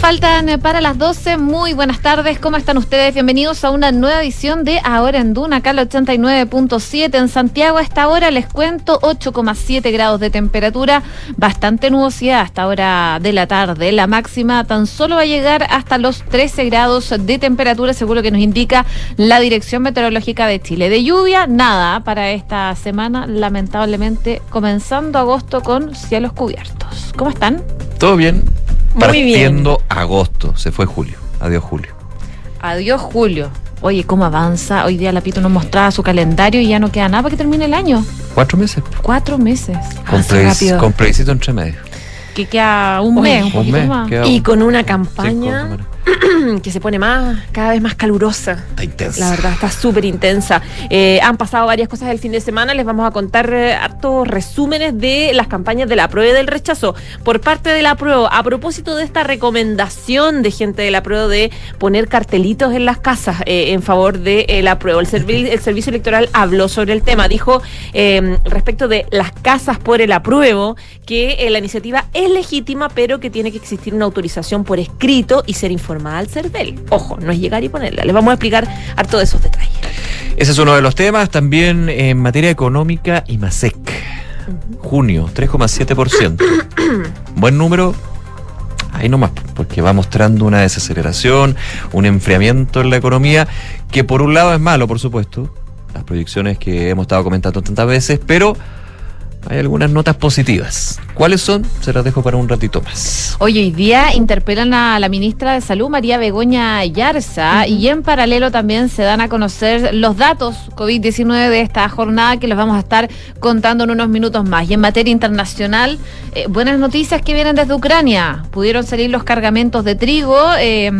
Faltan eh, para las 12. Muy buenas tardes. ¿Cómo están ustedes? Bienvenidos a una nueva edición de Ahora en Duna, acá al 89.7 en Santiago. A esta hora les cuento 8,7 grados de temperatura, bastante nubosidad hasta hora de la tarde. La máxima tan solo va a llegar hasta los 13 grados de temperatura, seguro que nos indica la Dirección Meteorológica de Chile. De lluvia, nada para esta semana, lamentablemente comenzando agosto con cielos cubiertos. ¿Cómo están? Todo bien. Partiendo agosto, se fue julio. Adiós julio. Adiós julio. Oye, ¿cómo avanza? Hoy día la Pito nos mostraba su calendario y ya no queda nada para que termine el año. Cuatro meses. Cuatro meses. Con, con previsito entre medio. Que queda un mes, un poquito más. Y con una campaña que se pone más, cada vez más calurosa. Está intensa. La verdad, está súper intensa. Eh, han pasado varias cosas el fin de semana. Les vamos a contar eh, hartos resúmenes de las campañas de la prueba y del rechazo. Por parte de la prueba, a propósito de esta recomendación de gente de la prueba de poner cartelitos en las casas eh, en favor de la prueba. El, el, Servicio Electoral habló sobre el tema. Dijo respecto de las casas por el apruebo que la iniciativa es legítima, pero que tiene que existir una autorización por escrito y ser informada al CERVEL. Ojo, no es llegar y ponerla. Les vamos a explicar harto de esos detalles. Ese es uno de los temas. También en materia económica, IMASEC. Junio, 3,7%. Buen número, ahí nomás, porque va mostrando una desaceleración, un enfriamiento en la economía, que por un lado es malo, por supuesto, las proyecciones que hemos estado comentando tantas veces, pero hay algunas notas positivas. ¿Cuáles son? Se las dejo para un ratito más. Hoy, hoy día interpelan a la ministra de Salud, María Begoña Yarza, y en paralelo también se dan a conocer los datos COVID-19 de esta jornada que los vamos a estar contando en unos minutos más. Y en materia internacional, eh, buenas noticias que vienen desde Ucrania. Pudieron salir los cargamentos de trigo. Eh,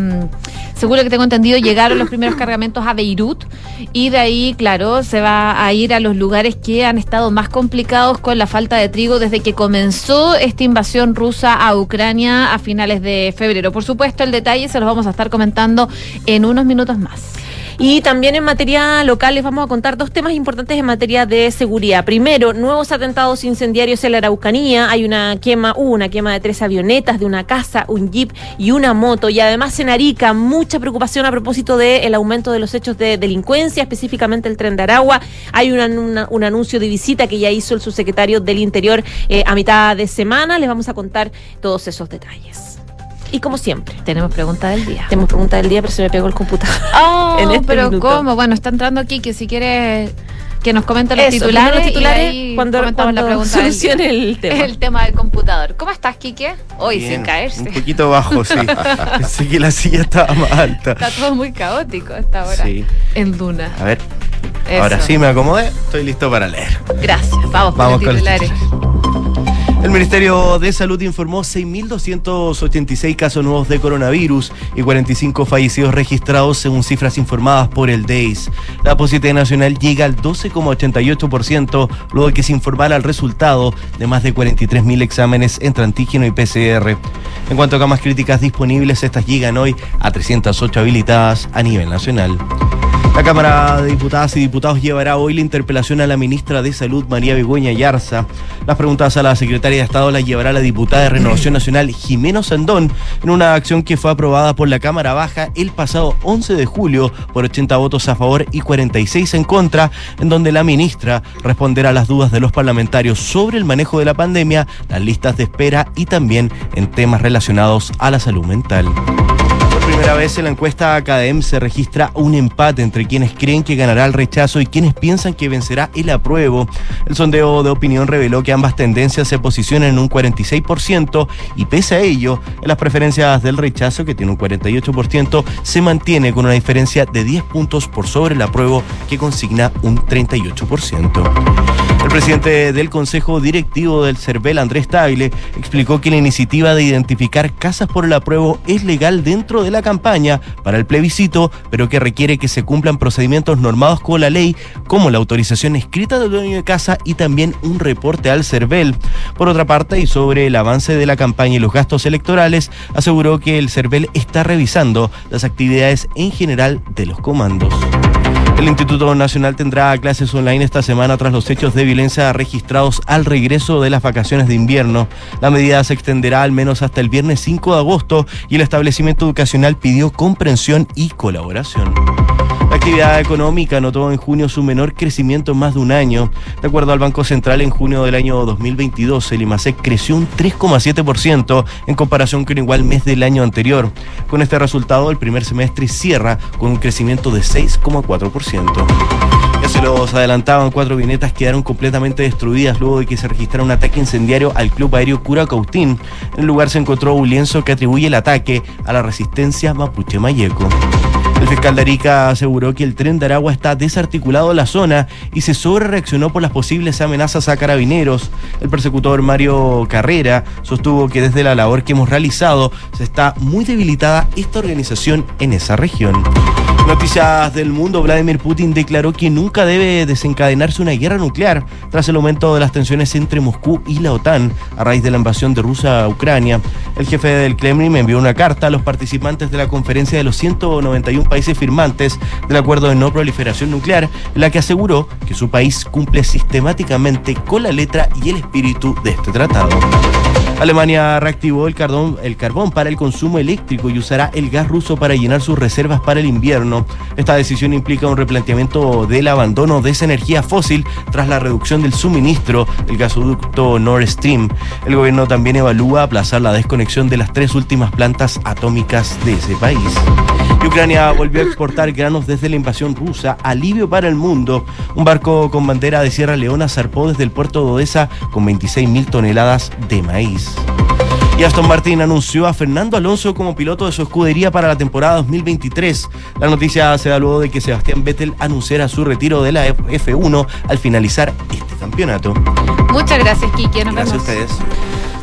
seguro que tengo entendido, llegaron los primeros cargamentos a Beirut y de ahí, claro, se va a ir a los lugares que han estado más complicados con la falta de trigo desde que comenzó esta invasión rusa a Ucrania a finales de febrero. Por supuesto, el detalle se los vamos a estar comentando en unos minutos más. Y también en materia local les vamos a contar dos temas importantes en materia de seguridad. Primero, nuevos atentados incendiarios en la Araucanía. Hay una quema, hubo una quema de tres avionetas, de una casa, un jeep y una moto. Y además en Arica, mucha preocupación a propósito del aumento de los hechos de delincuencia, específicamente el tren de Aragua. Hay un anuncio de visita que ya hizo el subsecretario del Interior eh, a mitad de semana. Les vamos a contar todos esos detalles. Y como siempre. Tenemos pregunta del día. Tenemos pregunta del día, pero se me pegó el computador. Oh, este pero ¿cómo? Bueno, está entrando aquí que si quieres que nos comenten los titulares, los titulares cuando, comentamos la pregunta del el tema. el tema del computador. ¿Cómo estás, Quique? Hoy sin caerse. Un poquito bajo, sí. Pensé que la silla estaba más alta. Está todo muy caótico esta hora. Sí. En Duna. A ver. Ahora sí me acomodé, estoy listo para leer. Gracias. Vamos, Vamos con, los titulares. El Ministerio de Salud informó 6.286 casos nuevos de coronavirus y 45 fallecidos registrados según cifras informadas por el DEIS. La positividad nacional llega al 12,88% luego de que se informara el resultado de más de 43.000 exámenes entre antígeno y PCR. En cuanto a camas críticas disponibles, estas llegan hoy a 308 habilitadas a nivel nacional. La Cámara de Diputadas y Diputados llevará hoy la interpelación a la ministra de Salud, María Begoña Yarza. Las preguntas a la secretaria de Estado las llevará la diputada de Renovación Nacional, Jimeno Sandón, en una acción que fue aprobada por la Cámara Baja el pasado 11 de julio por 80 votos a favor y 46 en contra, en donde la ministra responderá las dudas de los parlamentarios sobre el manejo de la pandemia, las listas de espera y también en temas relacionados a la salud mental primera vez en la encuesta Academ se registra un empate entre quienes creen que ganará el rechazo y quienes piensan que vencerá el apruebo. El sondeo de opinión reveló que ambas tendencias se posicionan en un 46% y pese a ello, las preferencias del rechazo, que tiene un 48%, se mantiene con una diferencia de 10 puntos por sobre el apruebo que consigna un 38%. El presidente del Consejo Directivo del CERVEL, Andrés Tagle, explicó que la iniciativa de identificar casas por el apruebo es legal dentro de la campaña para el plebiscito, pero que requiere que se cumplan procedimientos normados con la ley, como la autorización escrita del dueño de casa y también un reporte al CERVEL. Por otra parte, y sobre el avance de la campaña y los gastos electorales, aseguró que el CERVEL está revisando las actividades en general de los comandos. El Instituto Nacional tendrá clases online esta semana tras los hechos de violencia registrados al regreso de las vacaciones de invierno. La medida se extenderá al menos hasta el viernes 5 de agosto y el establecimiento educacional pidió comprensión y colaboración. Actividad económica notó en junio su menor crecimiento en más de un año. De acuerdo al Banco Central, en junio del año 2022, el IMASEC creció un 3,7% en comparación con igual mes del año anterior. Con este resultado, el primer semestre cierra con un crecimiento de 6,4%. Ya se los adelantaban, cuatro vinetas quedaron completamente destruidas luego de que se registrara un ataque incendiario al Club Aéreo Curacautín. En el lugar se encontró un lienzo que atribuye el ataque a la resistencia mapuche mayeco. El fiscal de Arica aseguró que el tren de Aragua está desarticulado en la zona y se sobre reaccionó por las posibles amenazas a carabineros. El persecutor Mario Carrera sostuvo que desde la labor que hemos realizado se está muy debilitada esta organización en esa región. Noticias del mundo, Vladimir Putin declaró que nunca debe desencadenarse una guerra nuclear tras el aumento de las tensiones entre Moscú y la OTAN a raíz de la invasión de Rusia a Ucrania. El jefe del Kremlin envió una carta a los participantes de la conferencia de los 191 países firmantes del acuerdo de no proliferación nuclear, en la que aseguró que su país cumple sistemáticamente con la letra y el espíritu de este tratado. Alemania reactivó el carbón, para el consumo eléctrico y usará el gas ruso para llenar sus reservas para el invierno. Esta decisión implica un replanteamiento del abandono de esa energía fósil tras la reducción del suministro del gasoducto Nord Stream. El gobierno también evalúa aplazar la desconexión de las tres últimas plantas atómicas de ese país. Y Ucrania volvió a exportar granos desde la invasión rusa, alivio para el mundo. Un barco con bandera de Sierra Leona zarpó desde el puerto de Odessa con 26 mil toneladas de maíz. Y Aston Martin anunció a Fernando Alonso como piloto de su escudería para la temporada 2023. La noticia se da luego de que Sebastián Vettel anunciara su retiro de la F1 al finalizar este campeonato. Muchas gracias, Kiki. Nos Gracias a ustedes.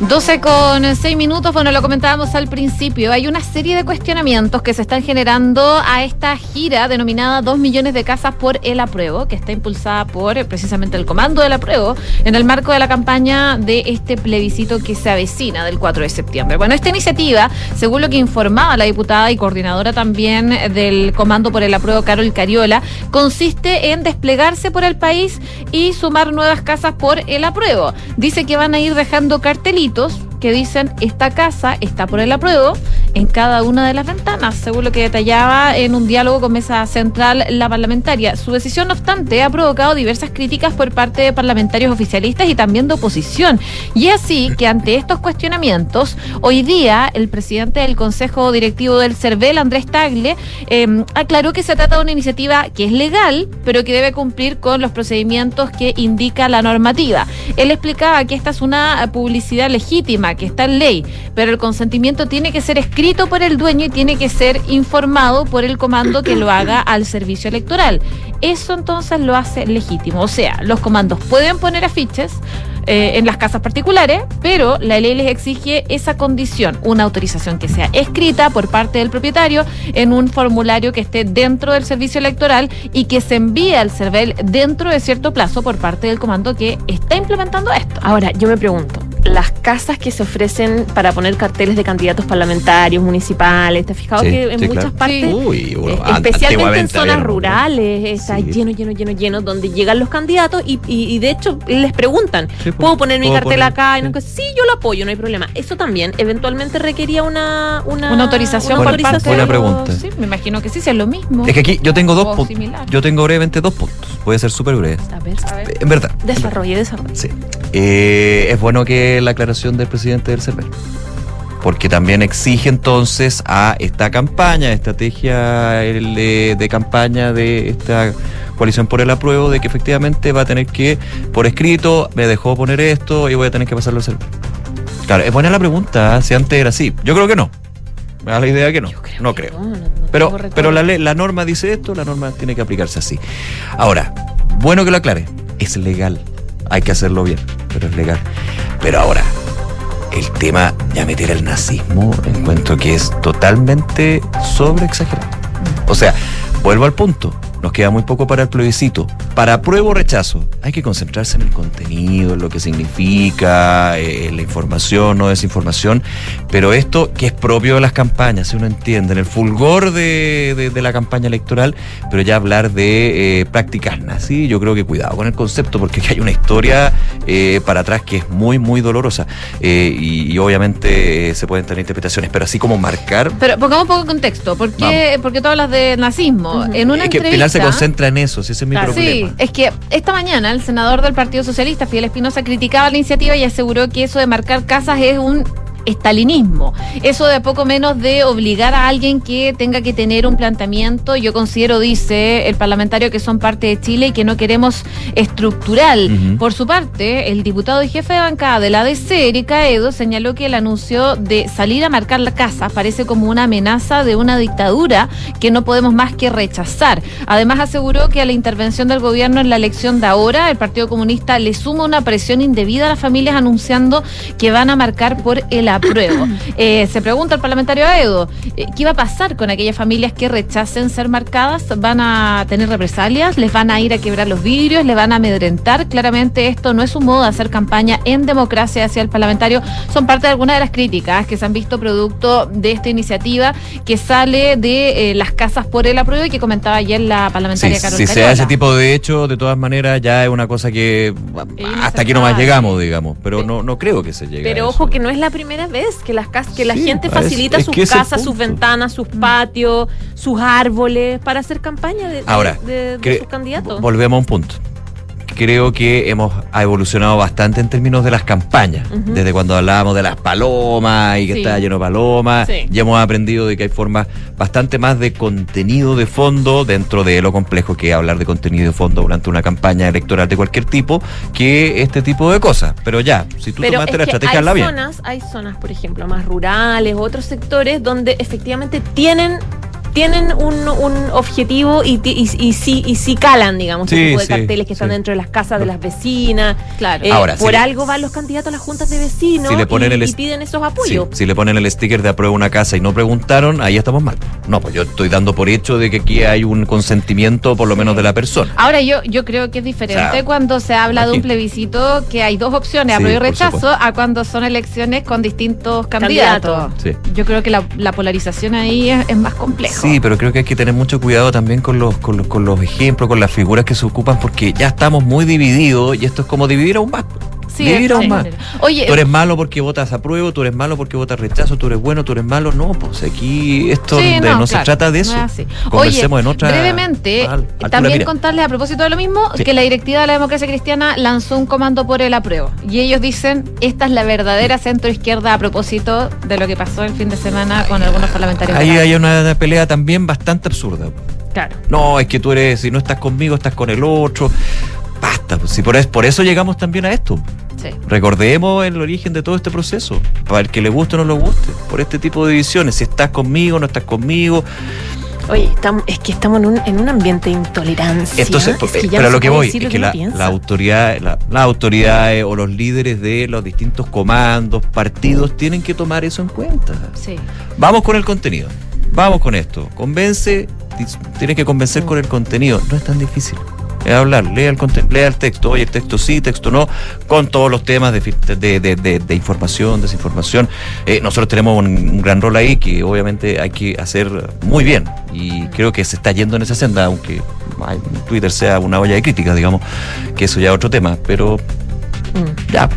12 con 6 minutos, bueno, lo comentábamos al principio, hay una serie de cuestionamientos que se están generando a esta gira denominada 2 millones de casas por el apruebo, que está impulsada por precisamente el comando del apruebo en el marco de la campaña de este plebiscito que se avecina del 4 de septiembre. Bueno, esta iniciativa, según lo que informaba la diputada y coordinadora también del comando por el apruebo, Carol Cariola, consiste en desplegarse por el país y sumar nuevas casas por el apruebo. Dice que van a ir dejando cartelitos delitos que dicen esta casa está por el apruebo en cada una de las ventanas, según lo que detallaba en un diálogo con Mesa Central la parlamentaria. Su decisión, no obstante, ha provocado diversas críticas por parte de parlamentarios oficialistas y también de oposición. Y es así que ante estos cuestionamientos, hoy día el presidente del Consejo Directivo del CERVEL, Andrés Tagle, eh, aclaró que se trata de una iniciativa que es legal, pero que debe cumplir con los procedimientos que indica la normativa. Él explicaba que esta es una publicidad legítima, que está en ley, pero el consentimiento tiene que ser escrito por el dueño y tiene que ser informado por el comando que lo haga al servicio electoral. Eso entonces lo hace legítimo. O sea, los comandos pueden poner afiches eh, en las casas particulares, pero la ley les exige esa condición, una autorización que sea escrita por parte del propietario en un formulario que esté dentro del servicio electoral y que se envíe al CERVEL dentro de cierto plazo por parte del comando que está implementando esto. Ahora, yo me pregunto, las casas que se ofrecen para poner carteles de candidatos parlamentarios, municipales, ¿te has fijado Sí, que en sí, muchas claro. partes, Uy, eh, bueno, an- especialmente en zonas rurales, está Sí. lleno, lleno, lleno, lleno, donde llegan los candidatos y, y- y de hecho les preguntan, Sí, pues, ¿puedo poner mi ¿puedo cartel poner? acá? Y no, Sí. que, sí, yo lo apoyo, no hay problema. Eso también eventualmente requería una, una, Una autorización una por parte de buena los- pregunta. Sí, me imagino que sí, si es lo mismo. Es que aquí yo tengo dos puntos. Yo tengo brevemente dos puntos. Voy a ser súper breve. A ver, A ver. En verdad. desarrolle, desarrolle. Sí. Eh, es bueno que la aclaración del presidente del CERVEL. Porque también exige entonces a esta campaña, estrategia el, de, de campaña de esta coalición por el apruebo, de que efectivamente va a tener que, por escrito, me dejó poner esto y voy a tener que pasarlo al CERVEL. Claro, es buena la pregunta, ¿eh? si antes era así. Yo creo que no. Me da la idea que no. Yo creo no que creo. no, no- no Pero, pero la, la norma dice esto, la norma tiene que aplicarse así. Ahora, bueno que lo aclare, es legal. Hay que hacerlo bien, pero es legal. Pero ahora, el tema ya meter el nazismo, encuentro que es totalmente sobre exagerado. O sea, vuelvo al punto. Nos queda muy poco para el plebiscito. Para apruebo o rechazo, hay que concentrarse en el contenido, en lo que significa, eh, en la información, no desinformación, pero esto que es propio de las campañas, si uno entiende, en el fulgor de, de- de la campaña electoral, pero ya hablar de eh, prácticas nazi, yo creo que cuidado con el concepto, porque aquí hay una historia eh, para atrás que es muy, muy dolorosa, eh, y, y obviamente eh, se pueden tener interpretaciones, pero así como marcar... Pero pongamos un poco de contexto. ¿Por qué, porque tú hablas de nazismo? En una es que entrevista. Pilar se concentra en eso, si ese es mi Claro. Sí, problema. es que esta mañana el senador del Partido Socialista, Fidel Espinosa, criticaba la iniciativa y aseguró que eso de marcar casas es un estalinismo. Eso de poco menos de obligar a alguien que tenga que tener un planteamiento, yo considero, dice el parlamentario, que son parte de Chile y que no queremos estructural. Por su parte, el diputado y jefe de bancada de la ADC, Erika Edo, señaló que el anuncio de salir a marcar la casa parece como una amenaza de una dictadura que no podemos más que rechazar. Además, aseguró que a la intervención del gobierno en la elección de ahora, el Partido Comunista le suma una presión indebida a las familias anunciando que van a marcar por el apruebo. Eh, se pregunta el parlamentario Edo, eh, ¿qué va a pasar con aquellas familias que rechacen ser marcadas? ¿Van a tener represalias? ¿Les van a ir a quebrar los vidrios? ¿Les van a amedrentar? Claramente esto no es un modo de hacer campaña en democracia hacia el parlamentario. Son parte de algunas de las críticas que se han visto producto de esta iniciativa que sale de eh, las casas por el apruebo y que comentaba ayer la Sí, parlamentaria Carol si se da Cariola. ese tipo de hecho, de todas maneras, ya es una cosa que hasta aquí nomás llegamos, digamos. Pero Pe- no, no creo que se llegue. a Pero eso. ojo que no es la primera vez que las cas- que la Sí, gente facilita es sus es casas, sus ventanas, sus patios, sus árboles para hacer campaña de, Ahora, de, sus candidatos. Volvemos a un punto. Creo que hemos ha evolucionado bastante en términos de las campañas. Desde cuando hablábamos de las palomas y que Sí. estaba lleno de palomas, Sí. ya hemos aprendido de que hay formas bastante más de contenido de fondo dentro de lo complejo que es hablar de contenido de fondo durante una campaña electoral de cualquier tipo, que este tipo de cosas. Pero ya, si tú Pero tomaste es la estrategia, habla bien. zonas, hay zonas, por ejemplo, más rurales, otros sectores donde efectivamente tienen tienen un, un objetivo y, y, y sí y sí calan, digamos, Sí, ese tipo de sí, carteles que están sí. dentro de las casas de las vecinas. Claro. Eh, Ahora, por si le- algo van los candidatos a las juntas de vecinos si le ponen y, el y es- piden esos Sí, apoyos. si le ponen el sticker de aprueba una casa y no preguntaron, ahí estamos mal. No, pues yo estoy dando por hecho de que aquí hay un consentimiento, por lo menos de la persona. Ahora yo, yo creo que es diferente O sea, cuando se habla de un plebiscito que hay dos opciones, Sí, apruebo y rechazo, a cuando son elecciones con distintos Candidatos. candidatos. Sí. Yo creo que la, la polarización ahí es, es más compleja. Sí, pero creo que hay que tener mucho cuidado también con los, con los, con los ejemplos, con las figuras que se ocupan, porque ya estamos muy divididos y esto es como dividir aún más. Sí, aún más. Oye, Tú eres malo porque votas apruebo, tú eres malo porque votas rechazo, tú eres bueno, tú eres malo. No, pues aquí esto Sí, de- no, se claro, trata de no eso. es. Conversemos Oye, en otra. brevemente, al- altura también mira. contarles a propósito de lo mismo, Sí. que la directiva de la democracia cristiana lanzó un comando por el apruebo. Y ellos dicen, esta es la verdadera centro izquierda a propósito de lo que pasó el fin de semana con algunos parlamentarios. Ahí hay una pelea también bastante absurda. Claro. No, es que tú eres, si no estás conmigo, estás con el otro. Basta, pues, si por, es- por eso llegamos también a esto. Sí. Recordemos el origen de todo este proceso. Para el que le guste o no le guste. Por este tipo de divisiones. Si estás conmigo, no estás conmigo. Oye, estamos, es que estamos en un, en un ambiente de intolerancia. Entonces, Es que ya pero no a lo que voy es que la, autoridad, la- las autoridades o los líderes de los distintos comandos, partidos, tienen que tomar eso en cuenta. Sí. Vamos con el contenido. Vamos con esto. Convence, tienes que convencer con el contenido. No es tan difícil. Es hablar, lea el, lea el texto. Oye, el texto sí, texto no. Con todos los temas de, de, de- información, desinformación. Eh, nosotros tenemos un, un gran rol ahí que obviamente hay que hacer muy bien. Y creo que se está yendo en esa senda, aunque ay, Twitter sea una olla de crítica, digamos, que eso ya es otro tema. Pero Mm. ya,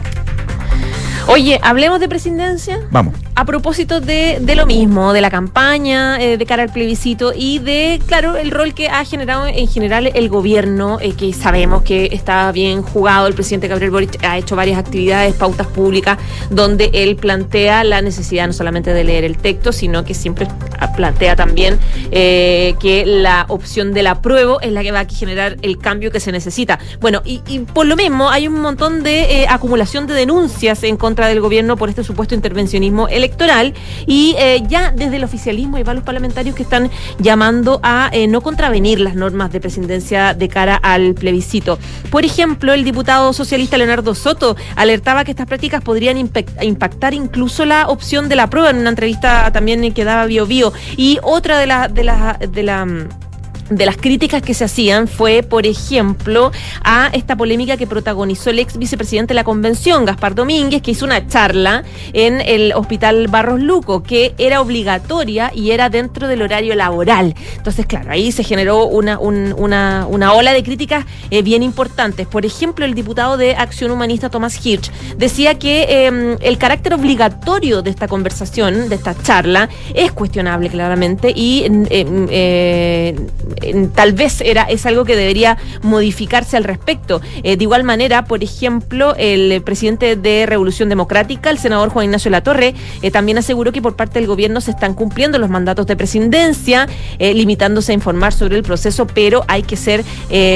Oye, hablemos de presidencia. vamos. A propósito de, de lo mismo, de la campaña eh, de cara al plebiscito y de, claro, el rol que ha generado en general el gobierno, eh, que sabemos que está bien jugado. El presidente Gabriel Boric ha hecho varias actividades, pautas públicas, donde él plantea la necesidad no solamente de leer el texto, sino que siempre plantea también eh, que la opción del apruebo es la que va a generar el cambio que se necesita. Bueno, y, y por lo mismo hay un montón de eh, acumulación de denuncias en contra del gobierno por este supuesto intervencionismo electoral y eh, ya desde el oficialismo hay varios parlamentarios que están llamando a eh, no contravenir las normas de presidencia de cara al plebiscito. Por ejemplo, el diputado socialista Leonardo Soto alertaba que estas prácticas podrían impactar incluso la opción de la prueba en una entrevista también que daba Bio Bio. Y otra de las de la, de la mm, de las críticas que se hacían fue, por ejemplo, a esta polémica que protagonizó el ex vicepresidente de la convención, Gaspar Domínguez, que hizo una charla en el Hospital Barros Luco, que era obligatoria y era dentro del horario laboral. Entonces, claro, ahí se generó una, una, una ola de críticas eh, bien importantes. Por ejemplo, el diputado de Acción Humanista, Tomás Hirsch, decía que em, el carácter obligatorio de esta conversación, de esta charla, es cuestionable claramente y em, eh, tal vez era, es algo que debería modificarse al respecto. Eh, de igual manera, por ejemplo, el presidente de Revolución Democrática, el senador Juan Ignacio Latorre, eh, también aseguró que por parte del gobierno se están cumpliendo los mandatos de presidencia, eh, limitándose a informar sobre el proceso, pero hay que ser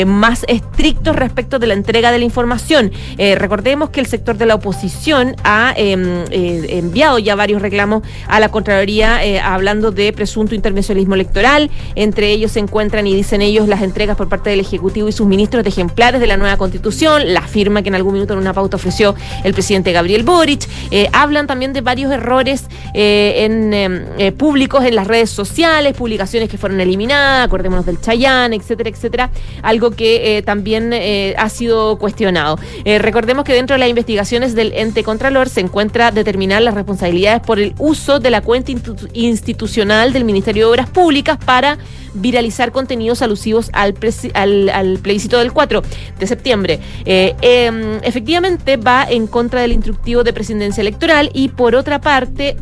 más estrictos respecto de la entrega de la información. recordemos que el sector de la oposición ha em, enviado ya varios reclamos a la Contraloría hablando de presunto intervencionismo electoral. Entre ellos se encuentra y dicen ellos las entregas por parte del Ejecutivo y sus ministros de ejemplares de la nueva Constitución, la firma que en algún minuto en una pauta ofreció el presidente Gabriel Boric. Eh, hablan también de varios errores eh, en eh, públicos en las redes sociales, publicaciones que fueron eliminadas, acordémonos del Chayán, etcétera, etcétera, algo que también ha sido cuestionado. recordemos que dentro de las investigaciones del ente contralor se encuentra determinar las responsabilidades por el uso de la cuenta institucional del Ministerio de Obras Públicas para viralizar contenidos alusivos al, al, plebiscito del 4 de septiembre. Eh, em, efectivamente va en contra del instructivo de presidencia electoral y por otra parte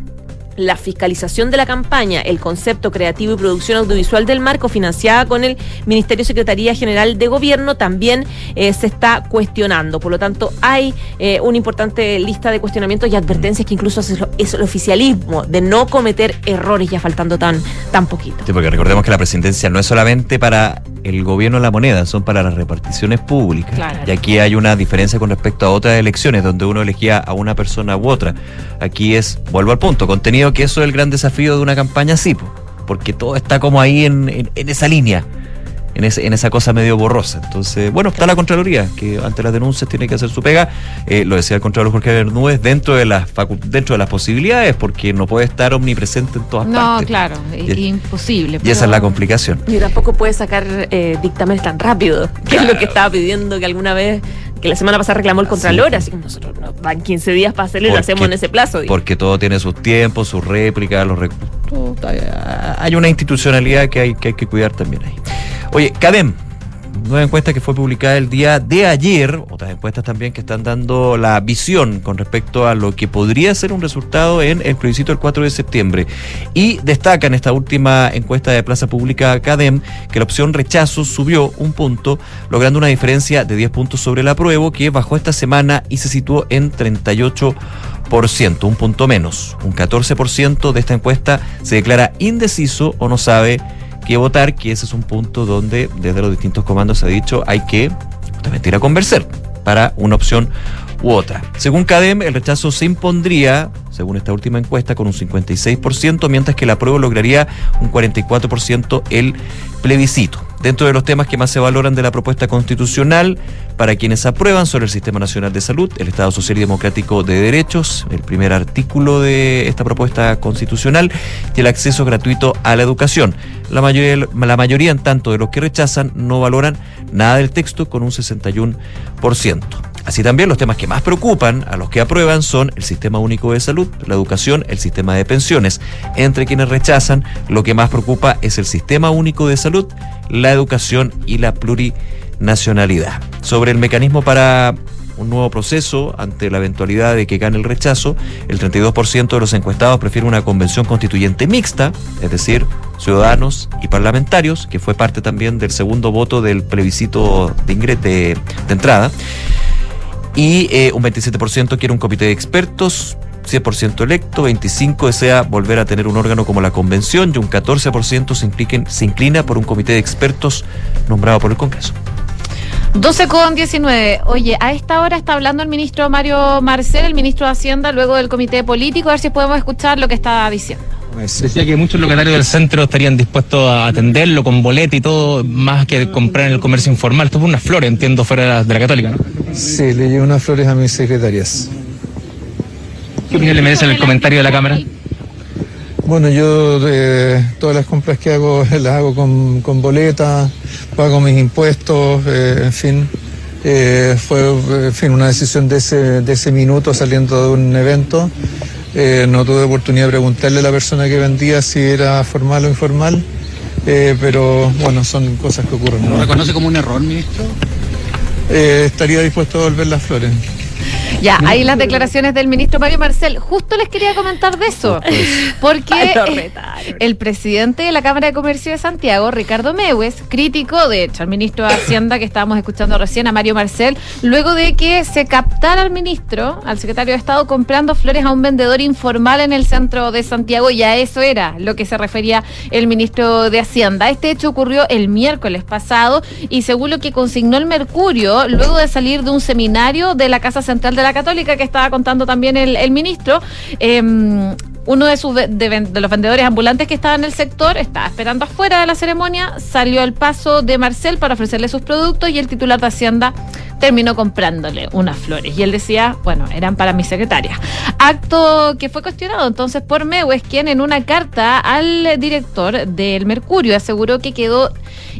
la fiscalización de la campaña, el concepto creativo y producción audiovisual del marco financiada con el Ministerio Secretaría General de Gobierno también eh, se está cuestionando. Por lo tanto, hay eh, una importante lista de cuestionamientos y advertencias que incluso es el oficialismo de no cometer errores ya faltando tan, tan poquito. Sí, porque recordemos que la presidencia no es solamente para el gobierno de la moneda, son para las reparticiones públicas. Y aquí hay una diferencia con respecto a otras elecciones donde uno elegía a una persona u otra. Aquí es, vuelvo al punto, contenido que eso es el gran desafío de una campaña así, porque todo está como ahí en, esa línea. En, en, esa cosa medio borrosa. Entonces, bueno, está la Contraloría, que ante las denuncias tiene que hacer su pega. Eh, lo decía el Contralor Jorge Bermúdez, dentro de las dentro de las posibilidades, porque no puede estar omnipresente en todas partes. No, claro, es imposible. Y esa es la complicación. Y tampoco puede sacar eh, dictámenes tan rápido, que es lo que estaba pidiendo que alguna vez que la semana pasada reclamó el Contralor, así que nosotros nos dan 15 días para hacerlo y lo hacemos en ese plazo. Porque todo tiene sus tiempos, sus réplicas, los Hay una institucionalidad que hay, que hay que cuidar también ahí. Oye, Cadem, nueva encuesta que fue publicada el día de ayer, otras encuestas también que están dando la visión con respecto a lo que podría ser un resultado en el plebiscito del 4 de septiembre. Y destaca en esta última encuesta de Plaza Pública CADEM que la opción rechazo subió un punto, logrando una diferencia de 10 puntos sobre el apruebo, que bajó esta semana y se situó en 38 un punto menos. Un 14% de esta encuesta se declara indeciso o no sabe que votar, que ese es un punto donde desde los distintos comandos se ha dicho hay que justamente ir a convencer para una opción u otra. Según CADEM, el rechazo se impondría, según esta última encuesta, con un 56%, mientras que el apruebo lograría un 44% el plebiscito. Dentro de los temas que más se valoran de la propuesta constitucional, para quienes aprueban sobre el Sistema Nacional de Salud, el Estado Social y Democrático de Derechos, el primer artículo de esta propuesta constitucional, y el acceso gratuito a la educación. La mayoría, la mayoría en tanto de los que rechazan, no valoran nada del texto con un 61%. Así también los temas que más preocupan a los que aprueban son el sistema único de salud, la educación, el sistema de pensiones. Entre quienes rechazan, lo que más preocupa es el sistema único de salud, la educación y la plurinacionalidad. Sobre el mecanismo para un nuevo proceso ante la eventualidad de que gane el rechazo, el 32% de los encuestados prefiere una convención constituyente mixta, es decir, ciudadanos y parlamentarios, que fue parte también del segundo voto del plebiscito de, de, entrada. Y eh, un 27% quiere un comité de expertos, 100% electo, 25% desea volver a tener un órgano como la convención y un 14% se, se inclina por un comité de expertos nombrado por el Congreso. 12 con 19. Oye, a esta hora está hablando el ministro Mario Marcel, el ministro de Hacienda, luego del comité político, a ver si podemos escuchar lo que está diciendo. Decía que muchos locatarios del centro estarían dispuestos a atenderlo con boleta y todo, más que comprar en el comercio informal. Esto fue unas flores, entiendo, fuera de la, Católica, ¿no? Sí, le llevo unas flores a mis secretarias. ¿Qué opinión le merece el comentario de la Cámara? Bueno, yo eh, todas las compras que hago las hago con, con boleta, pago mis impuestos, eh, en fin. Eh, fue en fin, una decisión de ese, de ese minuto saliendo de un evento. Eh, no tuve oportunidad de preguntarle a la persona que vendía si era formal o informal, eh, pero bueno, son cosas que ocurren. ¿Lo ¿no? reconoce como un error, ministro? Eh, estaría dispuesto a devolver las flores. Ya, ahí las declaraciones del ministro Mario Marcel. Justo les quería comentar de eso. Porque eh, el presidente de la Cámara de Comercio de Santiago, Ricardo Mewes, criticó, de hecho, al ministro de Hacienda que estábamos escuchando recién, a Mario Marcel, luego de que se captara al ministro, al secretario de Estado, comprando flores a un vendedor informal en el centro de Santiago, y a eso era lo que se refería el ministro de Hacienda. Este hecho ocurrió el miércoles pasado y según lo que consignó el Mercurio, luego de salir de un seminario de la Casa Central de la Católica que estaba contando también el, el ministro, em, uno de, sus de, de los vendedores ambulantes que estaba en el sector estaba esperando afuera de la ceremonia, salió al paso de Marcel para ofrecerle sus productos y el titular de Hacienda terminó comprándole unas flores. Y él decía, bueno, eran para mi secretaria. Acto que fue cuestionado entonces por Mewes, quien en una carta al director del Mercurio aseguró que quedó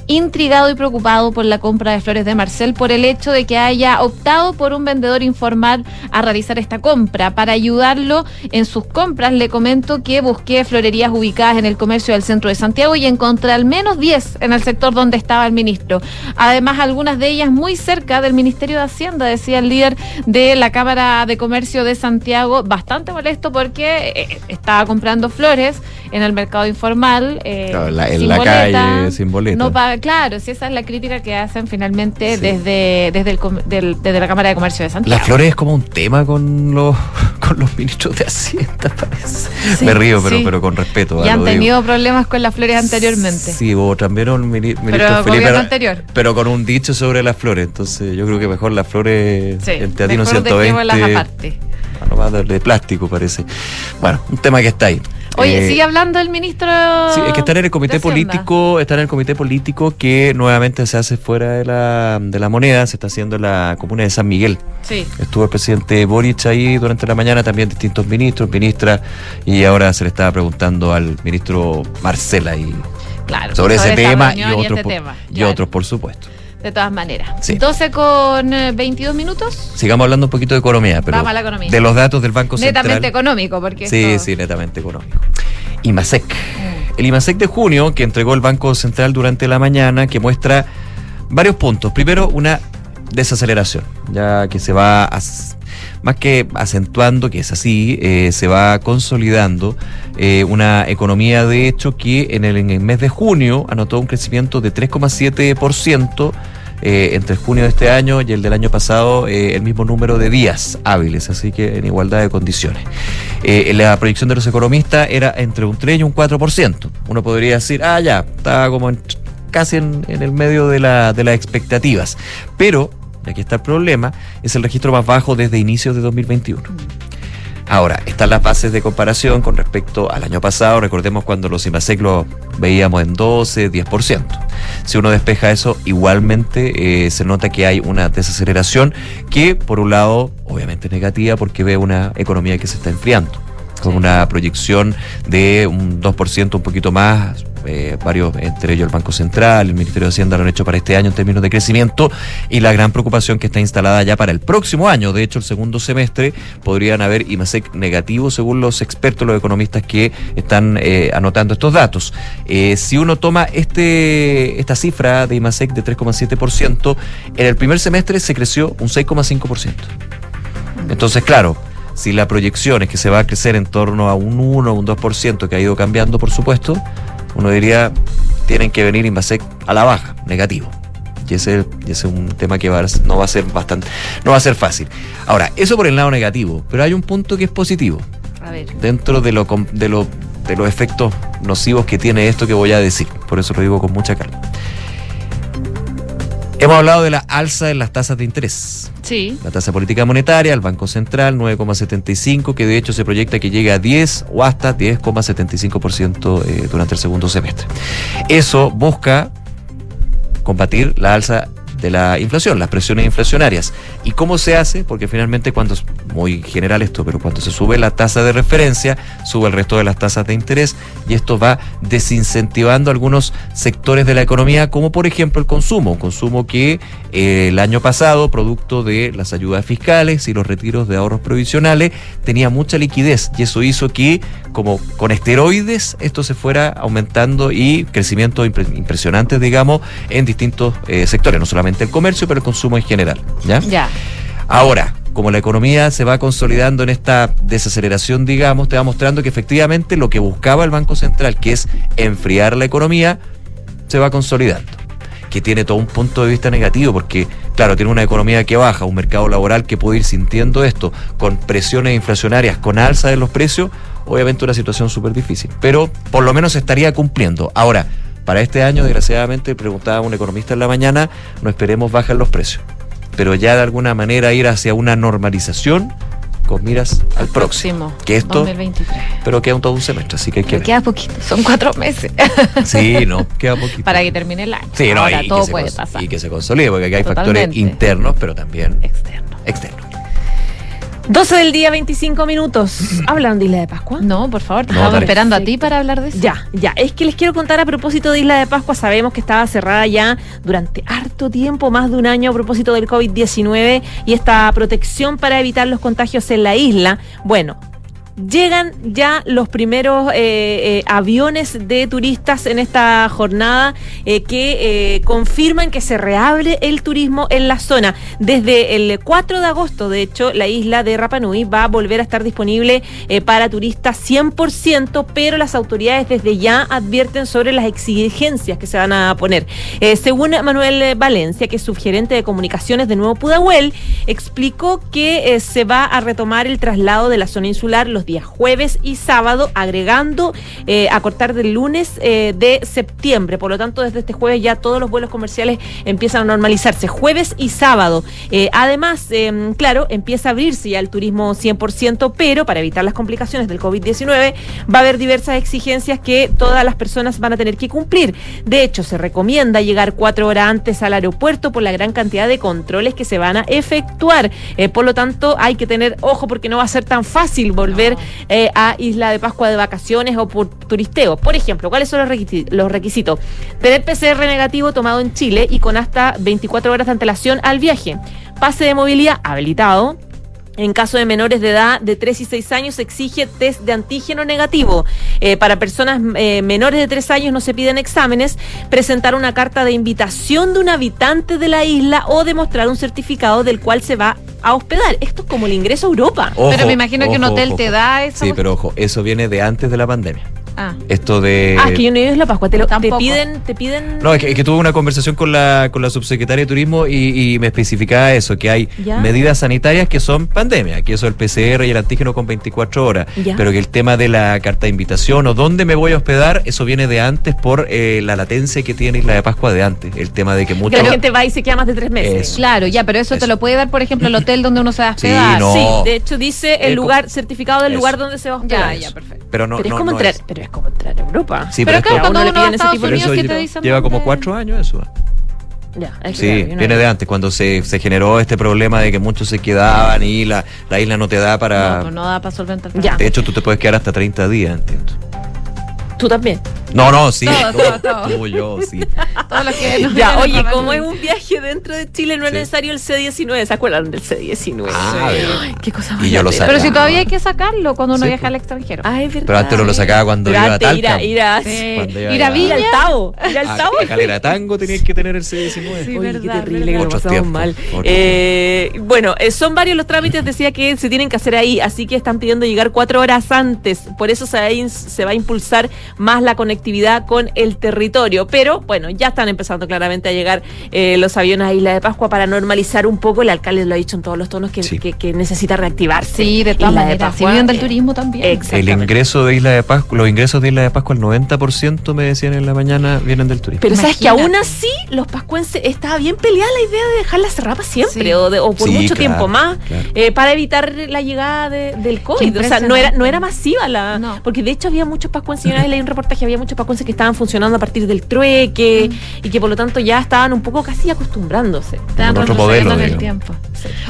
intrigado y preocupado por la compra de flores de Marcel por el hecho de que haya optado por un vendedor informal a realizar esta compra. Para ayudarlo en sus compras, le comento que busqué florerías ubicadas en el comercio del centro de Santiago y encontré al menos 10 en el sector donde estaba el ministro. Además, algunas de ellas muy cerca del Ministerio de Hacienda, decía el líder de la Cámara de Comercio de Santiago, bastante molesto porque eh, estaba comprando flores en el mercado informal. eh, Claro, en la- en sin la boleta, calle, sin boleta. No paga, claro, si esa es la crítica que hacen finalmente Sí. desde, desde, el, del- desde la Cámara de Comercio de Santiago. Las flores es como un tema con los, con los ministros de Hacienda, parece. Sí, Me río, pero, sí. pero con respeto. Y ah, han digo. tenido problemas con las flores anteriormente. Sí, un mini- ministro Pero Felipe, era- anterior. pero con un dicho sobre las flores. Entonces, yo creo que mejor las flores Sí, el teatino mejor 120. dejémoslas aparte. No, más de, de plástico, parece. Bueno, un tema que está ahí. Oye, Eh, sigue hablando el ministro. Sí, es que está en el comité político, está en el comité político que nuevamente se hace fuera de la, de la moneda, se está haciendo en la comuna de San Miguel. Sí. Estuvo el presidente Boric ahí durante la mañana, también distintos ministros, ministras, y ahora se le estaba preguntando al ministro Marcela y Claro. sobre ese esta tema y otros, este y otros, por supuesto. De todas maneras. Sí. 12 con eh, 22 minutos. Sigamos hablando un poquito de economía, pero Vamos a la economía. de los datos del Banco Netamente Central. económico, porque. Sí, esto- sí, netamente económico. IMASEC. El IMASEC de junio, que entregó el Banco Central durante la mañana, que muestra varios puntos. Primero, una desaceleración, ya que se va, as- más que acentuando, que es así, eh, se va consolidando eh, una economía, de hecho, que en el, en el mes de junio anotó un crecimiento de 3,7%. eh, entre junio de este año y el del año pasado eh, el mismo número de días hábiles, así que en igualdad de condiciones. La proyección de los economistas era entre un 3 y un 4%. Uno podría decir, ah, ya, estaba como en- casi en, en el medio de, la, de las expectativas. Pero, y aquí está el problema, es el registro más bajo desde inicios de 2021. Ahora, están las bases de comparación con respecto al año pasado. Recordemos cuando los IMASEC veíamos en 12, 10%. Si uno despeja eso, igualmente eh, se nota que hay una desaceleración que, por un lado, obviamente es negativa porque ve una economía que se está enfriando con una proyección de un 2%, un poquito más, eh, varios, entre ellos el Banco Central, el Ministerio de Hacienda lo han hecho para este año en términos de crecimiento, y la gran preocupación que está instalada ya para el próximo año. De hecho, el segundo semestre podrían haber IMASEC negativos, según los expertos, los economistas que están eh, anotando estos datos. Eh, si uno toma este esta cifra de IMASEC de 3,7%, en el primer semestre se creció un 6,5%. Entonces, claro, si la proyección es que se va a crecer en torno a un 1 o un 2%, que ha ido cambiando, por supuesto, uno diría, tienen que venir Inmasec a la baja, negativo. Y ese, y ese es un tema que va a- no va a ser bastante, no va a ser fácil. Ahora, eso por el lado negativo, pero hay un punto que es positivo A ver. dentro de lo, de lo de los efectos nocivos que tiene esto que voy a decir. Por eso lo digo con mucha calma. Hemos hablado de la alza en las tasas de interés. Sí. La tasa política monetaria, el Banco Central 9,75, que de hecho se proyecta que llegue a 10 o hasta 10,75% eh, durante el segundo semestre. Eso busca combatir la alza de la inflación, las presiones inflacionarias. ¿Y cómo se hace? Porque finalmente cuando muy general esto, pero cuando se sube la tasa de referencia, sube el resto de las tasas de interés y esto va desincentivando algunos sectores de la economía, como por ejemplo el consumo, un consumo que eh, el año pasado, producto de las ayudas fiscales y los retiros de ahorros provisionales, tenía mucha liquidez y eso hizo que, como con esteroides, esto se fuera aumentando y crecimiento impre- impresionantes, digamos, en distintos eh, sectores, no solamente el comercio, pero el consumo en general. ¿ya? Ya. Ahora, como la economía se va consolidando en esta desaceleración, digamos, te va mostrando que efectivamente lo que buscaba el Banco Central, que es enfriar la economía, se va consolidando. Que tiene todo un punto de vista negativo, porque, claro, tiene una economía que baja, un mercado laboral que puede ir sintiendo esto, con presiones inflacionarias, con alza de los precios, obviamente una situación súper difícil. Pero por lo menos estaría cumpliendo. Ahora, para este año, desgraciadamente, preguntaba un economista en la mañana, no esperemos bajar los precios pero ya de alguna manera ir hacia una normalización con miras al próximo. Que esto, 2023. pero queda un todo un semestre, así que hay que Pero ver. queda poquito, son cuatro meses Sí, no, queda poquito. para que termine el año. Sí, no, Ahora y, todo que se puede pasar. y que se consolide, porque aquí hay Totalmente. factores internos, pero también Externo. externos. 12 del día, 25 minutos. ¿Hablan de Isla de Pascua? No, por favor, te No, esperando a ti para hablar de eso. Ya, ya. Es que les quiero contar a propósito de Isla de Pascua. Sabemos que estaba cerrada ya durante harto tiempo, más de un año, a propósito del COVID-19 y esta protección para evitar los contagios en la isla. Bueno. Llegan ya los primeros eh, eh, aviones de turistas en esta jornada eh, que confirman que se reabre el turismo en la zona. Desde el 4 de agosto, de hecho, la isla de Rapa Nui va a volver a estar disponible para turistas 100%, pero las autoridades desde ya advierten sobre las exigencias que se van a poner. Según Manuel Valencia, que es subgerente de comunicaciones de Nuevo Pudahuel, explicó que se va a retomar el traslado de la zona insular los jueves y sábado, agregando eh, a cortar del lunes eh, de septiembre. Por lo tanto, desde este jueves ya todos los vuelos comerciales empiezan a normalizarse, jueves y sábado. Eh, además, claro, empieza a abrirse ya el turismo 100%, pero para evitar las complicaciones del COVID-19 va a haber diversas exigencias que todas las personas van a tener que cumplir. De hecho, se recomienda llegar cuatro horas antes al aeropuerto por la gran cantidad de controles que se van a efectuar. Por lo tanto, hay que tener ojo porque no va a ser tan fácil volver eh, a Isla de Pascua de vacaciones o por turisteo. Por ejemplo, ¿cuáles son los los requisitos? Tener PCR negativo tomado en Chile y con hasta 24 horas de antelación al viaje. Pase de movilidad habilitado. En caso de menores de edad de 3 y 6 años se exige test de antígeno negativo. Eh, para personas eh, menores de 3 años no se piden exámenes, presentar una carta de invitación de un habitante de la isla o demostrar un certificado del cual se va a hospedar. Esto es como el ingreso a Europa. Ojo, pero me imagino que un hotel ojo, te da eso. Sí, pero ojo, eso viene de antes de la pandemia. Ah, Esto de... ah, es que yo no he ido a Isla Pascua. Te, lo- te piden, te piden. No, es que, es que tuve una conversación con la, con la subsecretaria de Turismo y, y me especificaba eso, que hay Ya. medidas sanitarias que son pandemia, que eso el PCR y el antígeno con 24 horas, Ya. pero que el tema de la carta de invitación o dónde me voy a hospedar, eso viene de antes por eh, la latencia que tiene Isla de Pascua de antes, el tema de que que mucha la gente va y se queda más de tres meses. Eso. claro, ya, pero eso, Eso. te lo puede dar, por ejemplo, el hotel donde uno se va a Sí, hospedar. no. Sí, de hecho dice el Eh, lugar, certificado del eso. lugar donde se va a hospedar. Ya, ya, perfecto. Pero no, pero, es no, como no entrar, es. pero es como entrar a Europa. Sí, pero es claro, que- cuando uno le piden ese tipo de- pero Unidos, eso ¿qué lleva, te dicen? lleva como cuatro años eso. Ya, es Sí, claro, viene de antes, cuando se, se generó este problema de que muchos se quedaban y la, la isla no te da para... No, pues no da para solventar Ya. De hecho, tú te puedes quedar hasta 30 días, entiendo. Tú también. No, no, sí. Todo, todo, todo. tú, yo, sí. Todos los que Ya, oye, como es un viaje dentro de Chile, no es necesario el C19. ¿Se acuerdan del C19? Ah, qué cosa más Y yo lo latera. sacaba. Pero si todavía hay que sacarlo cuando uno Sí, viaja al extranjero. Ah, es verdad. Pero antes no lo sacaba cuando Pero iba a antes ir a, Talca. ir a, Ir a a- ir al Tavo. Ir al A Tavo. Calera Tango tenías que tener el C19. Sí, Oye, qué verdad, terrible que lo Otros pasamos tiempos, mal. Eh, bueno, eh, son varios los trámites, decía que se tienen que hacer ahí, así que están pidiendo llegar cuatro horas antes. Por eso se va a, ins- se va a impulsar más la conectividad con el territorio. Pero bueno, ya están empezando claramente a llegar eh, los aviones a Isla de Pascua para normalizar un poco. El alcalde lo ha dicho en todos los tonos que, Sí. que- que necesita reactivarse. Sí, de todas Isla maneras. Si Pascua, del eh, turismo también. El ingreso de Isla de Pascua, los ingresos de Isla de Pascua, el 90% me decían en la mañana, vienen del turismo. Pero sabes que aún así los pascuenses estaba bien peleada la idea de dejarla cerrada para siempre Sí. o, de- o por Sí, mucho claro, tiempo más claro. eh, para evitar la llegada de- del COVID. O sea, no era, no era masiva la... No. Porque de hecho había muchos pascuenses, y una vez leí un reportaje, había muchos muchos paconces que estaban funcionando a partir del trueque y que por lo tanto ya estaban un poco casi acostumbrándose. Estaban Con otro modelo, en el tiempo.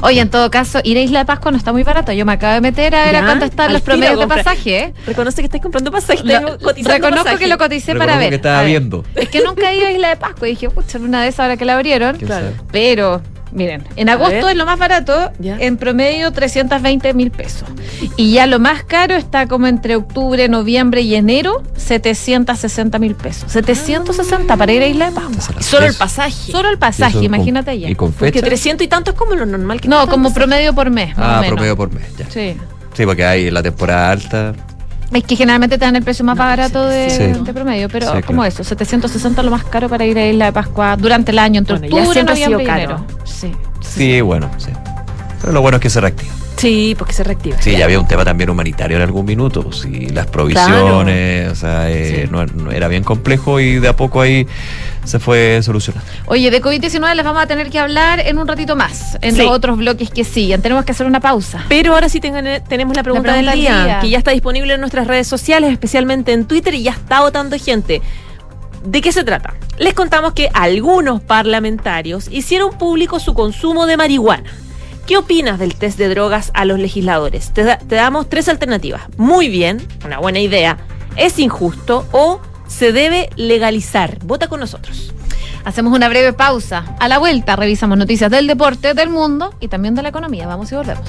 Oye, en todo caso, ir a Isla de Pascua no está muy barato. Yo me acabo de meter a ver a cuánto están al los promedios de pasaje. ¿eh? Reconoce que estáis comprando Lo- cotizando reconozco que lo coticé para ver. que estaba ver, viendo. Es que nunca he ido a Isla de Pascua y dije, pucha, en una de esas ahora que la abrieron. ¿Quién Claro. Pero, miren, en agosto es lo más barato, Ya. en promedio 320 mil pesos. Y ya lo más caro está como entre octubre, noviembre y enero, 760 mil pesos. 760 para ir a Isla de Pascua. Solo el pasaje. Solo el ¿Y pasaje, imagínate allá. ¿Y con Porque fecha? 300 y tanto es como lo normal que No, como pasaje. promedio por mes. más o Ah, menos. promedio por mes, ya. Sí. Sí, porque hay la temporada alta. Es que generalmente te dan el precio más No, barato de, Sí. de promedio, pero Sí, como claro. eso, 760 lo más caro para ir a Isla de Pascua durante el año, entre Bueno, ya siempre ha sido caro. enero. Sí. Sí, bueno, sí. Pero lo bueno es que se reactiva. Sí, porque se reactiva. Sí, ya había un tema también humanitario en algún minuto. pues, y las provisiones, o sea, eh, Sí. no, no- era bien complejo y de a poco ahí se fue solucionando. Oye, de COVID-19 les vamos a tener que hablar en un ratito más, en Sí. los otros bloques que siguen. Tenemos que hacer una pausa. Pero ahora sí tengan- tenemos la pregunta, pregunta del del día, día. que ya está disponible en nuestras redes sociales, especialmente en Twitter, y ya está votando gente. ¿De qué se trata? Les contamos que algunos parlamentarios hicieron público su consumo de marihuana. ¿Qué opinas del test de drogas a los legisladores? Te, te damos tres alternativas. Muy bien, una buena idea. Es injusto o se debe legalizar. Vota con nosotros. Hacemos una breve pausa. A la vuelta revisamos noticias del deporte, del mundo y también de la economía. Vamos y volvemos.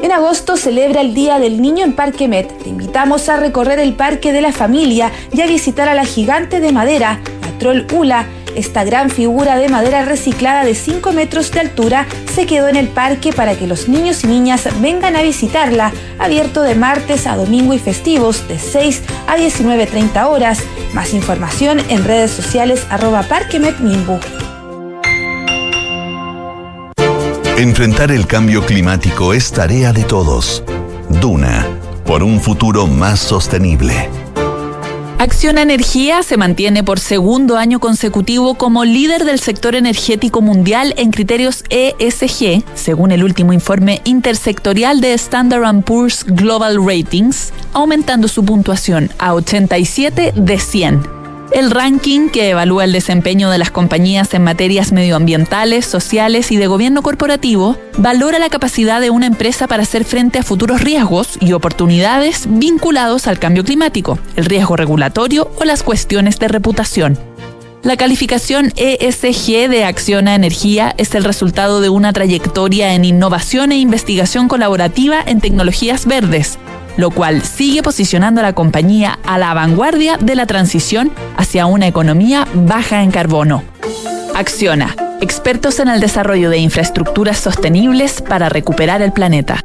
En agosto celebra el Día del Niño en Parque Met. Te invitamos a recorrer el Parque de la Familia y a visitar a la gigante de madera, la Troll Ula. Esta gran figura de madera reciclada de 5 metros de altura se quedó en el parque para que los niños y niñas vengan a visitarla, abierto de martes a domingo y festivos de 6 a 19.30 horas. Más información en redes sociales arroba Parquemet Enfrentar el cambio climático es tarea de todos. Duna, por un futuro más sostenible. Acciona Energía se mantiene por segundo año consecutivo como líder del sector energético mundial en criterios ESG, según el último informe intersectorial de Standard Poor's Global Ratings, aumentando su puntuación a 87 de 100. El ranking, que evalúa el desempeño de las compañías en materias medioambientales, sociales y de gobierno corporativo, valora la capacidad de una empresa para hacer frente a futuros riesgos y oportunidades vinculados al cambio climático, el riesgo regulatorio o las cuestiones de reputación. La calificación ESG de Acciona Energía es el resultado de una trayectoria en innovación e investigación colaborativa en tecnologías verdes, lo cual sigue posicionando a la compañía a la vanguardia de la transición hacia una economía baja en carbono. Acciona, expertos en el desarrollo de infraestructuras sostenibles para recuperar el planeta.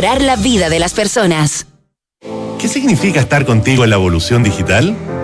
la vida de las personas. ¿Qué significa estar contigo en la evolución digital?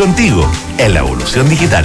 contigo en la evolución digital.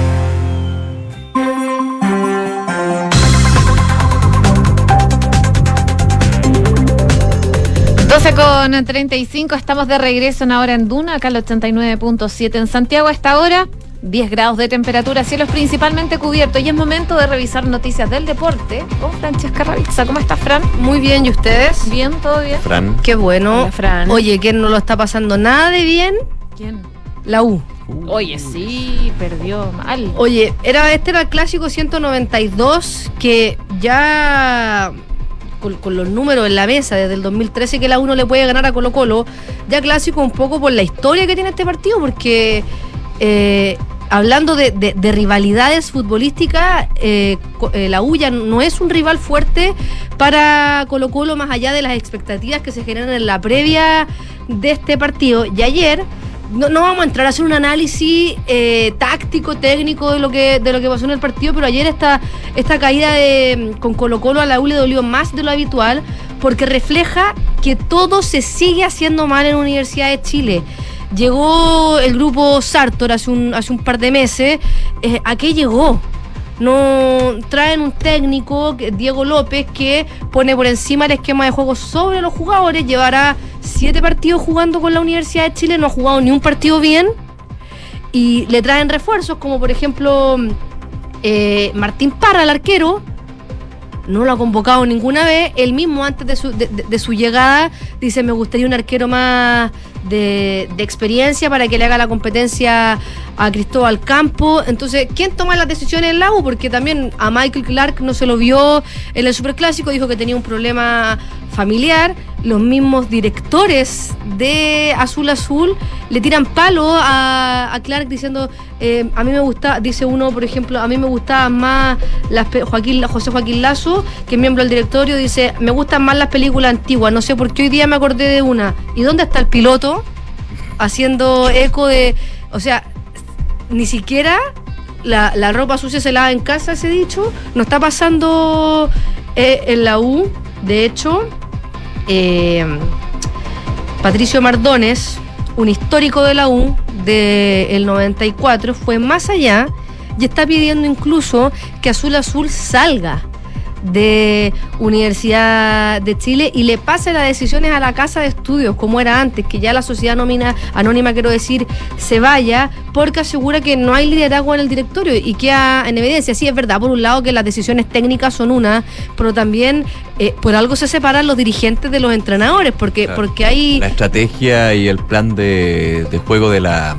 12 con 35, estamos de regreso en ahora en Duna, acá al 89.7 en Santiago. A esta hora, 10 grados de temperatura, cielos principalmente cubiertos. Y es momento de revisar noticias del deporte con Francesca Ravizza. ¿Cómo estás, Fran? Muy bien, ¿y ustedes? Bien, todo bien. Fran. Qué bueno. Hola, Fran. Oye, ¿quién no lo está pasando nada de bien? ¿Quién? La U. Oye, sí, perdió mal. Oye, era, este era el clásico 192 que ya con, con los números en la mesa desde el 2013 que la U no le puede ganar a Colo Colo, ya clásico un poco por la historia que tiene este partido, porque eh, hablando de, de- de rivalidades futbolísticas, eh, eh, la U no es un rival fuerte para Colo Colo más allá de las expectativas que se generan en la previa de este partido. Y ayer no, no vamos a entrar a hacer un análisis eh, táctico, técnico de lo que de lo que pasó en el partido, pero ayer esta, esta caída de, con Colo Colo a la U dolió más de lo habitual porque refleja que todo se sigue haciendo mal en la Universidad de Chile. Llegó el grupo Sartor hace un, hace un par de meses. Eh, ¿A qué llegó? No traen un técnico, Diego López, que pone por encima el esquema de juego sobre los jugadores. Llevará siete partidos jugando con la Universidad de Chile, no ha jugado ni un partido bien. Y le traen refuerzos, como por ejemplo eh, Martín Parra, el arquero. No lo ha convocado ninguna vez. Él mismo, antes de su, de su llegada, dice: Me gustaría un arquero más de, de experiencia para que le haga la competencia a Cristóbal Campo. Entonces, ¿quién toma las decisiones en la U? Porque también a Michael Clark no se lo vio en el Superclásico, dijo que tenía un problema familiar. Los mismos directores de Azul Azul le tiran palo a, a Clark diciendo: eh, A mí me gusta, dice uno, por ejemplo, a mí me gustaban más las Joaquín, José Joaquín Lazo, que es miembro del directorio, dice: Me gustan más las películas antiguas. No sé por qué hoy día me acordé de una. ¿Y dónde está el piloto? Haciendo eco de. O sea, ni siquiera la, la ropa sucia se lava en casa, ese dicho. No está pasando eh, en la U. De hecho, eh, Patricio Mardones, un histórico de la U del 94, fue más allá y está pidiendo incluso que Azul Azul salga de Universidad de Chile y le pase las decisiones a la casa de estudios, como era antes, que ya la sociedad anónima, anónima quiero decir, se vaya, porque asegura que no hay liderazgo en el directorio y queda en evidencia. Sí, es verdad, por un lado que las decisiones técnicas son una, pero también eh, por algo se separan los dirigentes de los entrenadores, porque, Claro. porque hay... La estrategia y el plan de, de juego de la,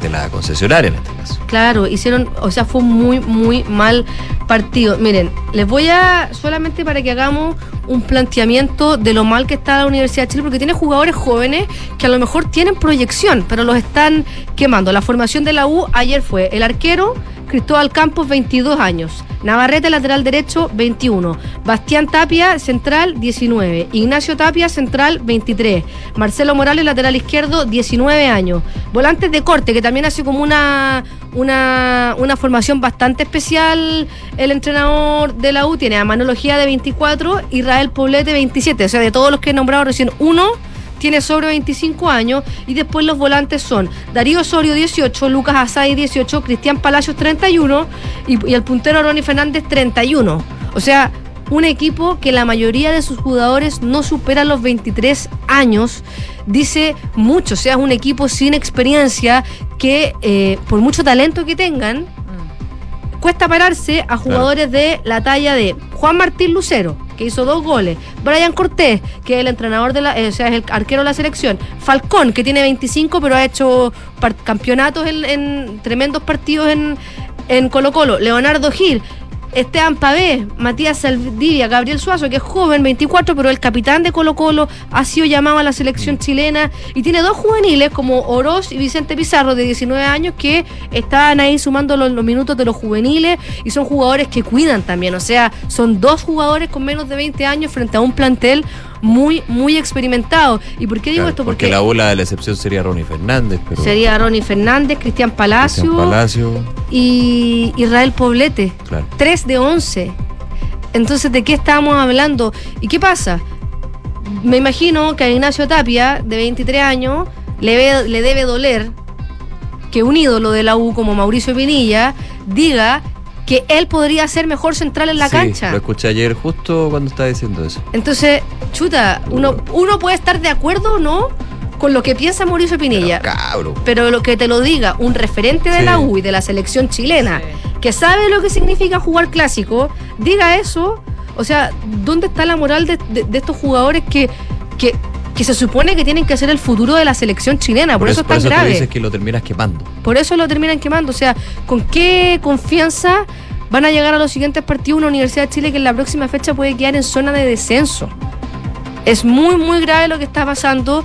de la concesionaria en este Claro, hicieron, o sea, fue muy, muy mal partido. Miren, les voy a, solamente para que hagamos un planteamiento de lo mal que está la Universidad de Chile, porque tiene jugadores jóvenes que a lo mejor tienen proyección, pero los están quemando. La formación de la U ayer fue el arquero Cristóbal Campos, 22 años. Navarrete, lateral derecho, 21. Bastián Tapia, central, 19. Ignacio Tapia, central, 23. Marcelo Morales, lateral izquierdo, 19 años. Volantes de corte, que también hace como una, una, una formación bastante especial el entrenador de la U. Tiene a Manología de 24, Israel Poblete, 27. O sea, de todos los que he nombrado recién, uno tiene sobre 25 años y después los volantes son Darío Osorio 18, Lucas Asay 18, Cristian Palacios 31 y, y el puntero Ronnie Fernández 31. O sea, un equipo que la mayoría de sus jugadores no supera los 23 años, dice mucho, o sea, es un equipo sin experiencia que eh, por mucho talento que tengan, cuesta pararse a jugadores de la talla de Juan Martín Lucero, que hizo dos goles, Brian Cortés, que es el entrenador de la, eh, o sea, es el arquero de la selección, Falcón, que tiene 25, pero ha hecho campeonatos en, en tremendos partidos en, en Colo Colo, Leonardo Gil. Esteban Pavé, Matías Saldivia, Gabriel Suazo, que es joven, 24, pero el capitán de Colo Colo ha sido llamado a la selección chilena. Y tiene dos juveniles como Oroz y Vicente Pizarro de 19 años que estaban ahí sumando los, los minutos de los juveniles. Y son jugadores que cuidan también, o sea, son dos jugadores con menos de 20 años frente a un plantel muy, muy experimentado. ¿Y por qué digo Claro, esto? porque la ola de la excepción sería Ronnie Fernández, pero sería Ronnie Fernández, Cristian Palacio Cristian Palacio, y Israel Poblete. claro. 3 de 11. Entonces, ¿de qué estábamos hablando? ¿Y qué pasa? Me imagino que a Ignacio Tapia, de 23 años, le, ve- le debe doler que un ídolo de la U como Mauricio Pinilla diga que él podría ser mejor central en la Sí, cancha. Lo escuché ayer justo cuando estaba diciendo eso. Entonces, chuta, uno, uno puede estar de acuerdo o no con lo que piensa Mauricio Pinilla. Cabro. Pero lo que te lo diga un referente de Sí. la U y de la selección chilena, que sabe lo que significa jugar clásico, diga eso. O sea, ¿dónde está la moral de, de- de estos jugadores que, que, que se supone que tienen que ser el futuro de la selección chilena? Por, eso, es por tan eso tú grave. dices que lo terminas quemando. Por eso lo terminan quemando. O sea, ¿con qué confianza van a llegar a los siguientes partidos una Universidad de Chile que en la próxima fecha puede quedar en zona de descenso? Es muy, muy grave lo que está pasando.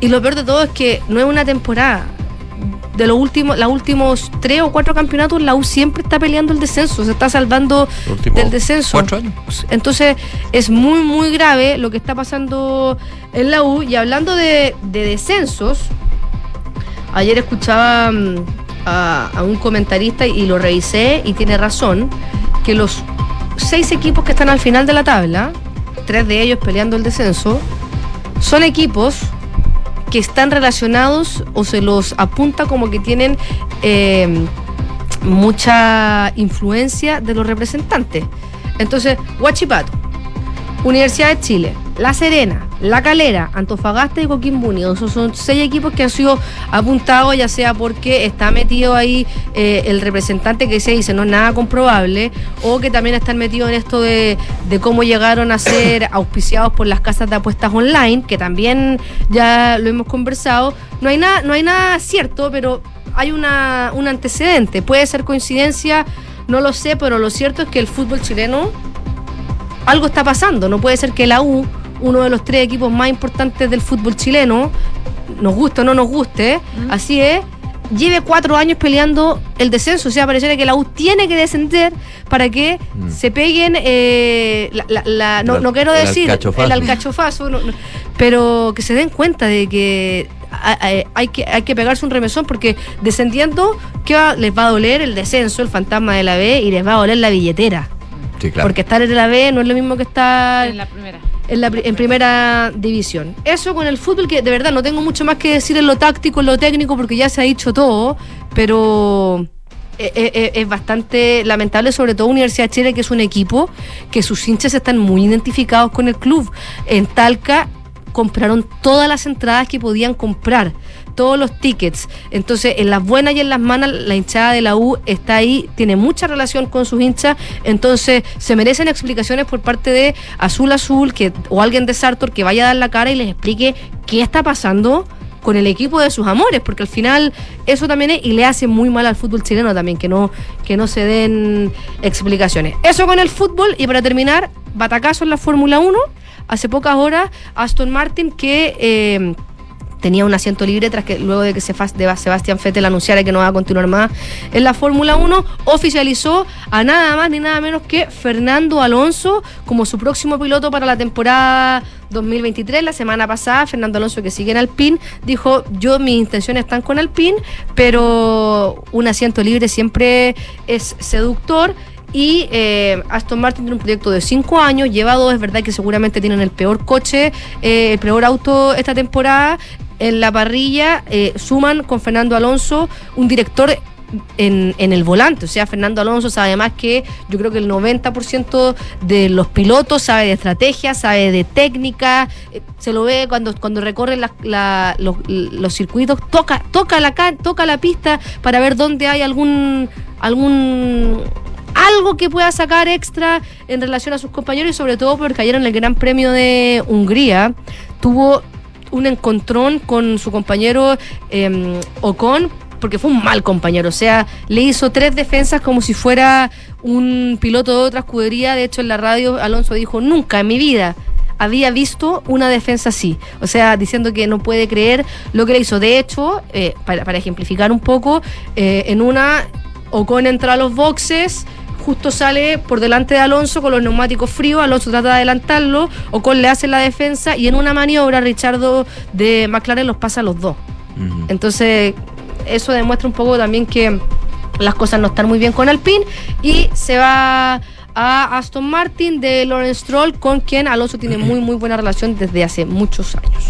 Y lo peor de todo es que no es una temporada. De los últimos, los últimos tres o cuatro campeonatos, la U siempre está peleando el descenso, se está salvando del descenso. cuatro años. Entonces, es muy, muy grave lo que está pasando en la U. Y hablando de, de descensos, ayer escuchaba mm, a, a un comentarista y lo revisé y tiene razón, que los seis equipos que están al final de la tabla, tres de ellos peleando el descenso, son equipos que están relacionados o se los apunta como que tienen eh, mucha influencia de los representantes. Entonces, Huachipato, Universidad de Chile, La Serena, La Calera, Antofagasta y Coquimbo Unido. Esos son seis equipos que han sido apuntados, ya sea porque está metido ahí eh, el representante que se dice no es nada comprobable, o que también están metidos en esto de, de cómo llegaron a ser auspiciados por las casas de apuestas online, que también ya lo hemos conversado. No hay nada, no hay nada cierto, pero hay una, un antecedente. Puede ser coincidencia, no lo sé, pero lo cierto es que el fútbol chileno algo está pasando. No puede ser que la U, uno de los tres equipos más importantes del fútbol chileno, nos guste o no nos guste, así es, lleve cuatro años peleando el descenso. O sea, pareciera que la U tiene que descender para que Mm. se peguen, eh, la, la- la- no, El- no quiero el decir alcachofazo. el alcachofazo, no, no, pero que se den cuenta de que hay que, hay que pegarse un remesón porque descendiendo, ¿qué va? les va a doler el descenso, el fantasma de la B y les va a doler la billetera. Sí, claro. Porque estar en la B no es lo mismo que estar En la primera. En, la en primera división. Eso con el fútbol, que de verdad no tengo mucho más que decir en lo táctico, en lo técnico, porque ya se ha dicho todo, pero eh, eh, eh, es bastante lamentable, sobre todo Universidad Chile, que es un equipo que sus hinchas están muy identificados con el club. En Talca compraron todas las entradas que podían comprar, todos los tickets. Entonces, en las buenas y en las malas, la hinchada de la U está ahí, tiene mucha relación con sus hinchas, entonces se merecen explicaciones por parte de Azul Azul que, o alguien de Sartor que vaya a dar la cara y les explique qué está pasando con el equipo de sus amores, porque al final eso también es y le hace muy mal al fútbol chileno también, que no, que no se den explicaciones. Eso con el fútbol y para terminar, batacazo en la Fórmula 1, hace pocas horas Aston Martin que... eh, tenía un asiento libre tras que luego de que de Sebastián Vettel anunciara que no va a continuar más en la Fórmula 1, oficializó a nada más ni nada menos que Fernando Alonso como su próximo piloto para la temporada 2023. La semana pasada, Fernando Alonso, que sigue en Alpine, dijo, yo mis intenciones están con Alpine, pero un asiento libre siempre es seductor. Y eh, Aston Martin tiene un proyecto de cinco años, lleva dos, es verdad que seguramente tienen el peor coche, eh, el peor auto esta temporada. En la parrilla eh, suman con Fernando Alonso un director en, en el volante. O sea, Fernando Alonso sabe más que yo creo que el 90% de los pilotos, sabe de estrategia, sabe de técnica, eh, se lo ve cuando, cuando recorre los, los circuitos, toca, toca, la, ca- toca la pista para ver dónde hay algún algún algo que pueda sacar extra en relación a sus compañeros y sobre todo porque ayer en el Gran Premio de Hungría tuvo un encontrón con su compañero eh, Ocon porque fue un mal compañero, o sea, le hizo tres defensas como si fuera un piloto de otra escudería, de hecho en la radio Alonso dijo, nunca en mi vida había visto una defensa así. O sea, diciendo que no puede creer lo que le hizo. De hecho, eh, para, para, ejemplificar un poco, eh, en una, Ocon entra a los boxes. Justo sale por delante de Alonso con los neumáticos fríos. Alonso trata de adelantarlo. Ocon le hace la defensa. Y en una maniobra, Richardo de McLaren los pasa a los dos. Uh -huh. Entonces, eso demuestra un poco también que las cosas no están muy bien con Alpine. Y se va a Aston Martin de Lawrence Stroll, con quien Alonso tiene muy, muy buena relación desde hace muchos años.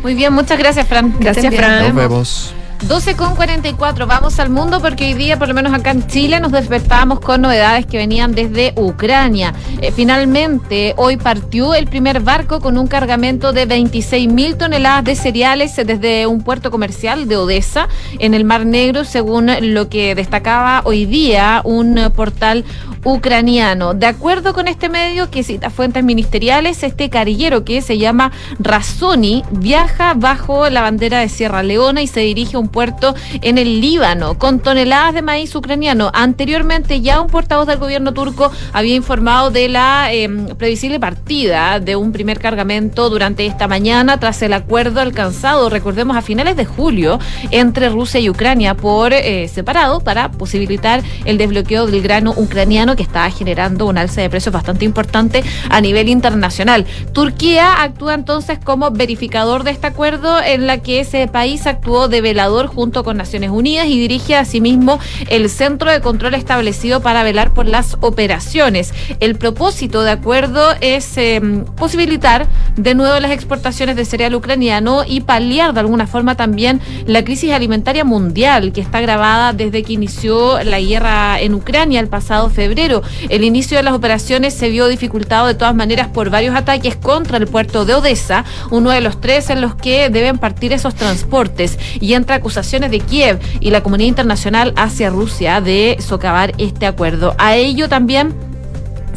Muy bien, muchas gracias, Fran. Gracias, Fran. Nos vemos. 12 con 44, vamos al mundo porque hoy día, por lo menos acá en Chile, nos despertábamos con novedades que venían desde Ucrania. Eh, finalmente, hoy partió el primer barco con un cargamento de 26 mil toneladas de cereales desde un puerto comercial de Odessa en el Mar Negro, según lo que destacaba hoy día un portal ucraniano. De acuerdo con este medio que cita fuentes ministeriales, este carillero que se llama Razoni viaja bajo la bandera de Sierra Leona y se dirige a un puerto en el Líbano con toneladas de maíz ucraniano. Anteriormente ya un portavoz del gobierno turco había informado de la eh, previsible partida de un primer cargamento durante esta mañana tras el acuerdo alcanzado, recordemos, a finales de julio entre Rusia y Ucrania por eh, separado para posibilitar el desbloqueo del grano ucraniano que está generando un alza de precios bastante importante a nivel internacional. Turquía actúa entonces como verificador de este acuerdo en la que ese país actuó de velador junto con Naciones Unidas y dirige asimismo el centro de control establecido para velar por las operaciones. El propósito de acuerdo es eh, posibilitar de nuevo las exportaciones de cereal ucraniano y paliar de alguna forma también la crisis alimentaria mundial que está agravada desde que inició la guerra en Ucrania el pasado febrero. El inicio de las operaciones se vio dificultado de todas maneras por varios ataques contra el puerto de Odessa, uno de los tres en los que deben partir esos transportes y entre acusaciones de Kiev y la comunidad internacional hacia Rusia de socavar este acuerdo. A ello también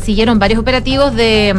siguieron varios operativos de,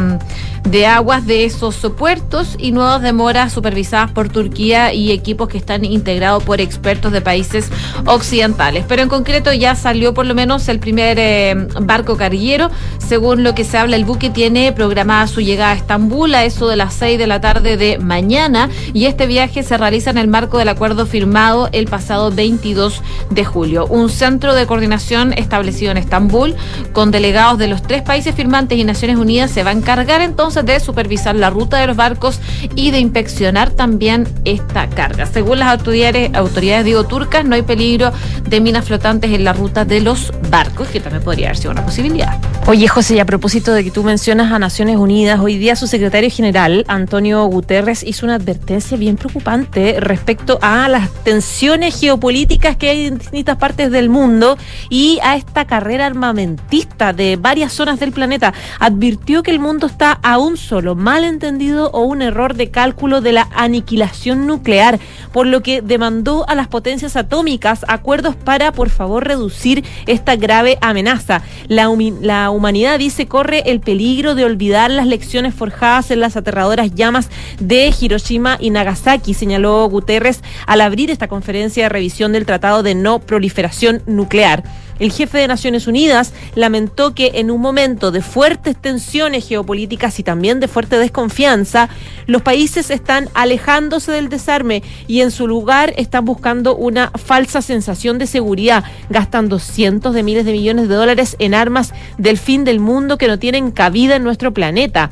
de, aguas de esos puertos y nuevas demoras supervisadas por Turquía y equipos que están integrados por expertos de países occidentales. Pero en concreto ya salió por lo menos el primer eh, barco carguero. Según lo que se habla, el buque tiene programada su llegada a Estambul a eso de las 6 de la tarde de mañana y este viaje se realiza en el marco del acuerdo firmado el pasado 22 de julio. Un centro de coordinación establecido en Estambul con delegados de los tres países firmantes y Naciones Unidas se va a encargar entonces de supervisar la ruta de los barcos y de inspeccionar también esta carga. Según las autoridades, autoridades digo, turcas, no hay peligro de minas flotantes en la ruta de los barcos, que también podría haber sido una posibilidad. Oye, José, y a propósito de que tú mencionas a Naciones Unidas, hoy día su secretario general, Antonio Guterres, hizo una advertencia bien preocupante respecto a las tensiones geopolíticas que hay en distintas partes del mundo y a esta carrera armamentista de varias zonas del planeta. Advirtió que el mundo está a un solo malentendido o un error de cálculo de la aniquilación nuclear, por lo que demandó a las potencias atómicas acuerdos para, por favor, reducir esta grave amenaza. La, la humanidad, dice, corre el peligro de olvidar las lecciones forjadas en las aterradoras llamas de Hiroshima y Nagasaki, señaló Guterres al abrir esta conferencia de revisión del Tratado de No Proliferación Nuclear. El jefe de Naciones Unidas lamentó que en un momento de fuertes tensiones geopolíticas y también de fuerte desconfianza, los países están alejándose del desarme y en su lugar están buscando una falsa sensación de seguridad, gastando cientos de miles de millones de dólares en armas del fin del mundo que no tienen cabida en nuestro planeta.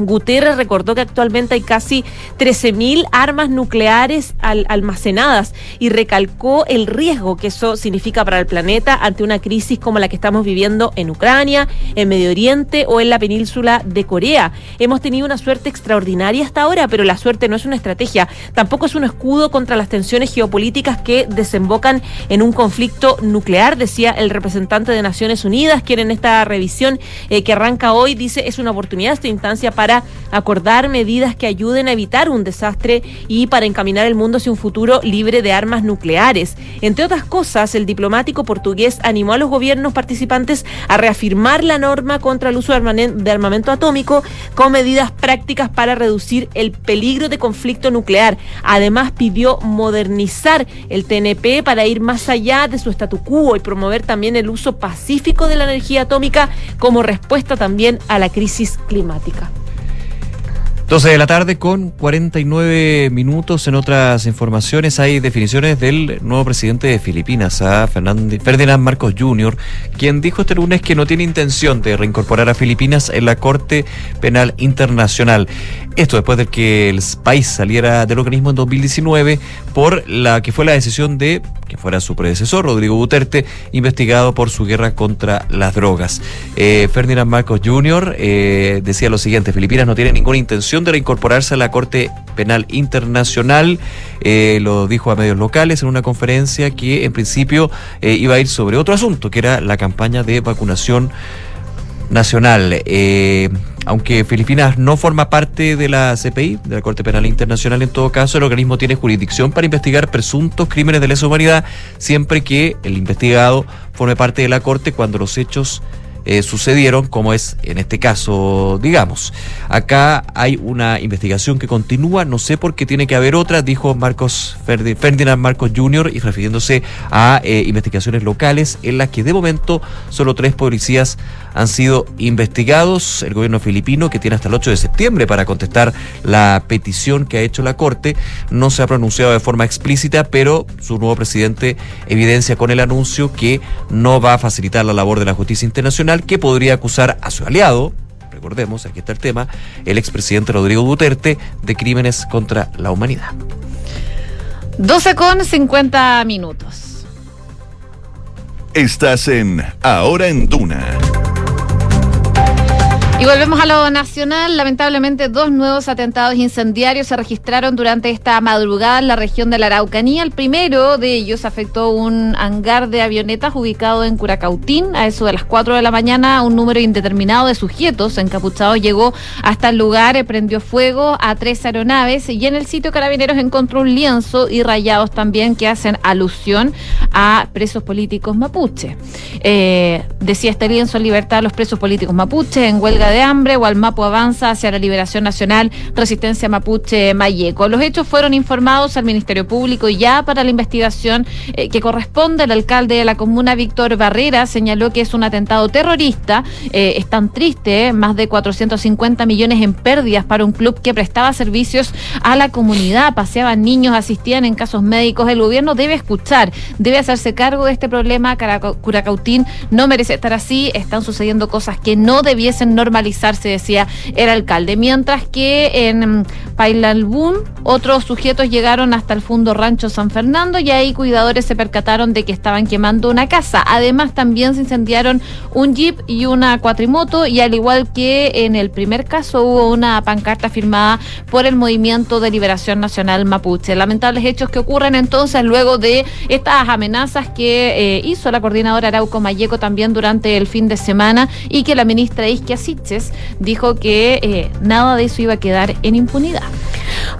Guterres recordó que actualmente hay casi 13.000 armas nucleares al, almacenadas y recalcó el riesgo que eso significa para el planeta ante una crisis como la que estamos viviendo en Ucrania, en Medio Oriente o en la península de Corea. Hemos tenido una suerte extraordinaria hasta ahora, pero la suerte no es una estrategia, tampoco es un escudo contra las tensiones geopolíticas que desembocan en un conflicto nuclear, decía el representante de Naciones Unidas, quien en esta revisión eh, que arranca hoy dice es una oportunidad esta instancia para acordar medidas que ayuden a evitar un desastre y para encaminar el mundo hacia un futuro libre de armas nucleares. Entre otras cosas, el diplomático portugués animó a los gobiernos participantes a reafirmar la norma contra el uso de armamento atómico con medidas prácticas para reducir el peligro de conflicto nuclear. Además, pidió modernizar el TNP para ir más allá de su statu quo y promover también el uso pacífico de la energía atómica como respuesta también a la crisis climática. 12 de la tarde con 49 minutos. En otras informaciones hay definiciones del nuevo presidente de Filipinas, a Ferdinand Marcos Jr., quien dijo este lunes que no tiene intención de reincorporar a Filipinas en la Corte Penal Internacional. Esto después de que el país saliera del organismo en 2019 por la que fue la decisión de que fuera su predecesor, Rodrigo Duterte, investigado por su guerra contra las drogas. Eh, Ferdinand Marcos Jr. eh, decía lo siguiente, Filipinas no tiene ninguna intención de reincorporarse a la Corte Penal Internacional, eh, lo dijo a medios locales en una conferencia que en principio eh, iba a ir sobre otro asunto, que era la campaña de vacunación nacional. Eh, aunque Filipinas no forma parte de la CPI, de la Corte Penal Internacional, en todo caso, el organismo tiene jurisdicción para investigar presuntos crímenes de lesa humanidad, siempre que el investigado forme parte de la Corte cuando los hechos eh, sucedieron, como es en este caso, digamos. Acá hay una investigación que continúa, no sé por qué tiene que haber otra, dijo Marcos Ferdi- Ferdinand Marcos Jr., y refiriéndose a eh, investigaciones locales en las que de momento solo tres policías han sido investigados. El gobierno filipino, que tiene hasta el 8 de septiembre para contestar la petición que ha hecho la Corte, no se ha pronunciado de forma explícita, pero su nuevo presidente evidencia con el anuncio que no va a facilitar la labor de la justicia internacional, que podría acusar a su aliado, recordemos, aquí está el tema, el expresidente Rodrigo Duterte, de crímenes contra la humanidad. 12 con 50 minutos. Estás en Ahora en Duna. Y volvemos a lo nacional. Lamentablemente, dos nuevos atentados incendiarios se registraron durante esta madrugada en la región de la Araucanía. El primero de ellos afectó un hangar de avionetas ubicado en Curacautín. A eso de las 4 de la mañana, un número indeterminado de sujetos encapuchados llegó hasta el lugar, eh, prendió fuego a tres aeronaves y en el sitio Carabineros encontró un lienzo y rayados también que hacen alusión a presos políticos mapuche. Eh, decía este lienzo en libertad a los presos políticos mapuche en huelga de hambre, Gualmapu avanza hacia la liberación nacional, resistencia mapuche Mayeco. Los hechos fueron informados al Ministerio Público y ya para la investigación eh, que corresponde, el alcalde de la comuna, Víctor Barrera, señaló que es un atentado terrorista. Eh, es tan triste, eh, más de 450 millones en pérdidas para un club que prestaba servicios a la comunidad, paseaban niños, asistían en casos médicos. El gobierno debe escuchar, debe hacerse cargo de este problema. Curacautín no merece estar así, están sucediendo cosas que no debiesen normalizarse, decía el alcalde. Mientras que en Pailalbún, otros sujetos llegaron hasta el fondo rancho San Fernando y ahí cuidadores se percataron de que estaban quemando una casa. Además, también se incendiaron un jeep y una cuatrimoto y al igual que en el primer caso hubo una pancarta firmada por el Movimiento de Liberación Nacional Mapuche. Lamentables hechos que ocurren entonces luego de estas amenazas que eh, hizo la coordinadora Arauco Mayeco también durante el fin de semana y que la ministra Isquia Dijo que eh, nada de eso iba a quedar en impunidad.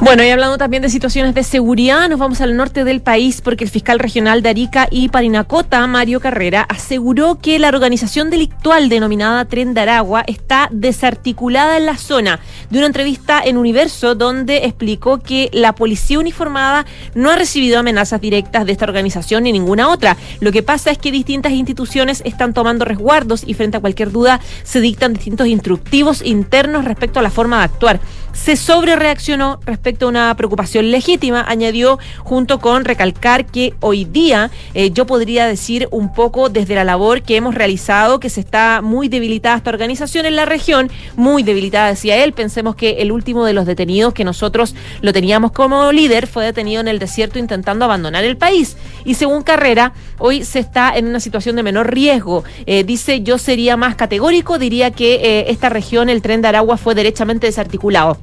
Bueno, y hablando también de situaciones de seguridad, nos vamos al norte del país porque el fiscal regional de Arica y Parinacota, Mario Carrera, aseguró que la organización delictual denominada Tren de Aragua está desarticulada en la zona. De una entrevista en Universo donde explicó que la policía uniformada no ha recibido amenazas directas de esta organización ni ninguna otra. Lo que pasa es que distintas instituciones están tomando resguardos y frente a cualquier duda se dictan distintos instructivos internos respecto a la forma de actuar. Se sobrereaccionó respecto a una preocupación legítima, añadió, junto con recalcar que hoy día eh, yo podría decir un poco desde la labor que hemos realizado que se está muy debilitada esta organización en la región, muy debilitada, decía él. Pensemos que el último de los detenidos que nosotros lo teníamos como líder fue detenido en el desierto intentando abandonar el país. Y según Carrera, hoy se está en una situación de menor riesgo. Eh, dice, yo sería más categórico, diría que eh, esta región, el tren de Aragua, fue derechamente desarticulado.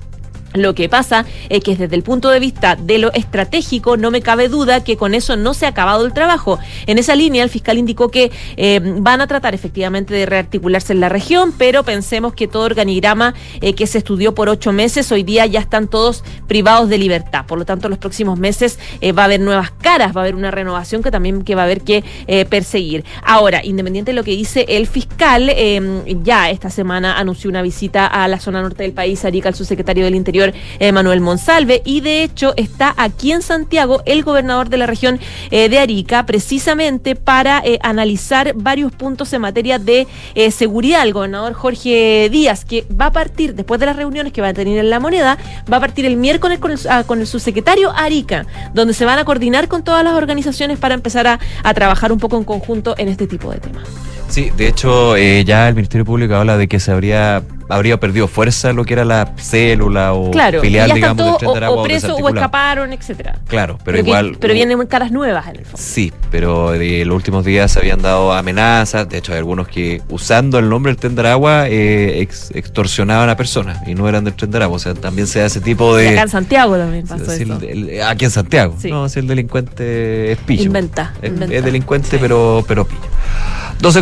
Lo que pasa es que desde el punto de vista de lo estratégico no me cabe duda que con eso no se ha acabado el trabajo. En esa línea el fiscal indicó que eh, van a tratar efectivamente de rearticularse en la región, pero pensemos que todo organigrama eh, que se estudió por ocho meses hoy día ya están todos privados de libertad. Por lo tanto, los próximos meses eh, va a haber nuevas caras, va a haber una renovación que también que va a haber que perseguir. Ahora, independiente de lo que dice el fiscal, ya esta semana anunció una visita a la zona norte del país, Arica, el subsecretario del Interior, eh, Manuel Monsalve, y de hecho está aquí en Santiago el gobernador de la región eh, de Arica, precisamente para eh, analizar varios puntos en materia de seguridad. El gobernador Jorge Díaz, que va a partir, después de las reuniones que va a tener en la moneda, va a partir el miércoles con el, ah, con el subsecretario Arica, donde se van a coordinar con todas las organizaciones para empezar a, trabajar un poco en conjunto en este tipo de temas. Sí, de hecho, ya el Ministerio Público habla de que se habría habría perdido fuerza lo que era la célula o Claro, filial, digamos, del Tren de o, Aragua o escaparon, etcétera. Claro, pero, igual. pero vienen caras nuevas en el fondo. Sí, pero en los últimos días se habían dado amenazas. De hecho, hay algunos que, usando el nombre del Tren de Aragua, eh, ex- extorsionaban a personas y no eran del Tren de Aragua. O sea, también se da ese tipo Y de. acá en Santiago también pasó Sí, eso. el- el- aquí en Santiago. Sí. No, si el delincuente es pillo. Inventa, Es, inventa. es delincuente, pero, pero pillo. 12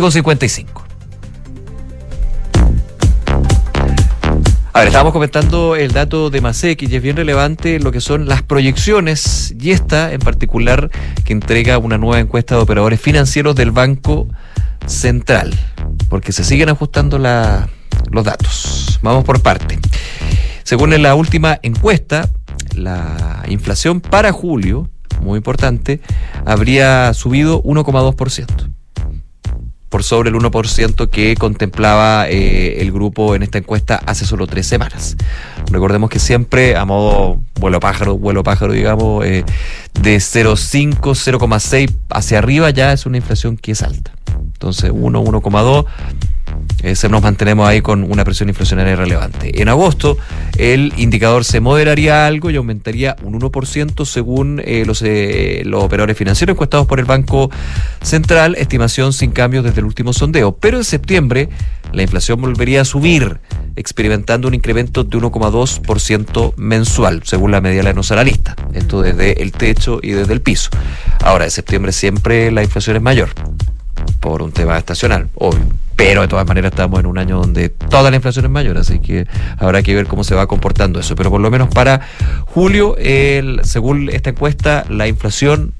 A ver, estábamos comentando el dato de Masek y es bien relevante lo que son las proyecciones y esta en particular que entrega una nueva encuesta de operadores financieros del Banco Central, porque se siguen ajustando los datos. Vamos por parte. Según la última encuesta, la inflación para julio, muy importante, habría subido 1,2% por sobre el 1% que contemplaba eh, el grupo en esta encuesta hace solo tres semanas. Recordemos que siempre, a modo vuelo pájaro, vuelo pájaro, digamos, eh, de 0,5, 0,6 hacia arriba ya es una inflación que es alta. Entonces, 1, 1,2 eh, se nos mantenemos ahí con una presión inflacionaria relevante. En agosto, el indicador se moderaría algo y aumentaría un 1% según eh, los, eh, los operadores financieros encuestados por el Banco Central, estimación sin cambios desde el último sondeo. Pero en septiembre, la inflación volvería a subir, experimentando un incremento de 1,2% mensual, según la media de los analistas. Esto desde el techo y desde el piso. Ahora, en septiembre siempre la inflación es mayor por un tema estacional, obvio. Pero de todas maneras estamos en un año donde toda la inflación es mayor, así que habrá que ver cómo se va comportando eso. Pero por lo menos para julio, el- según esta encuesta, la inflación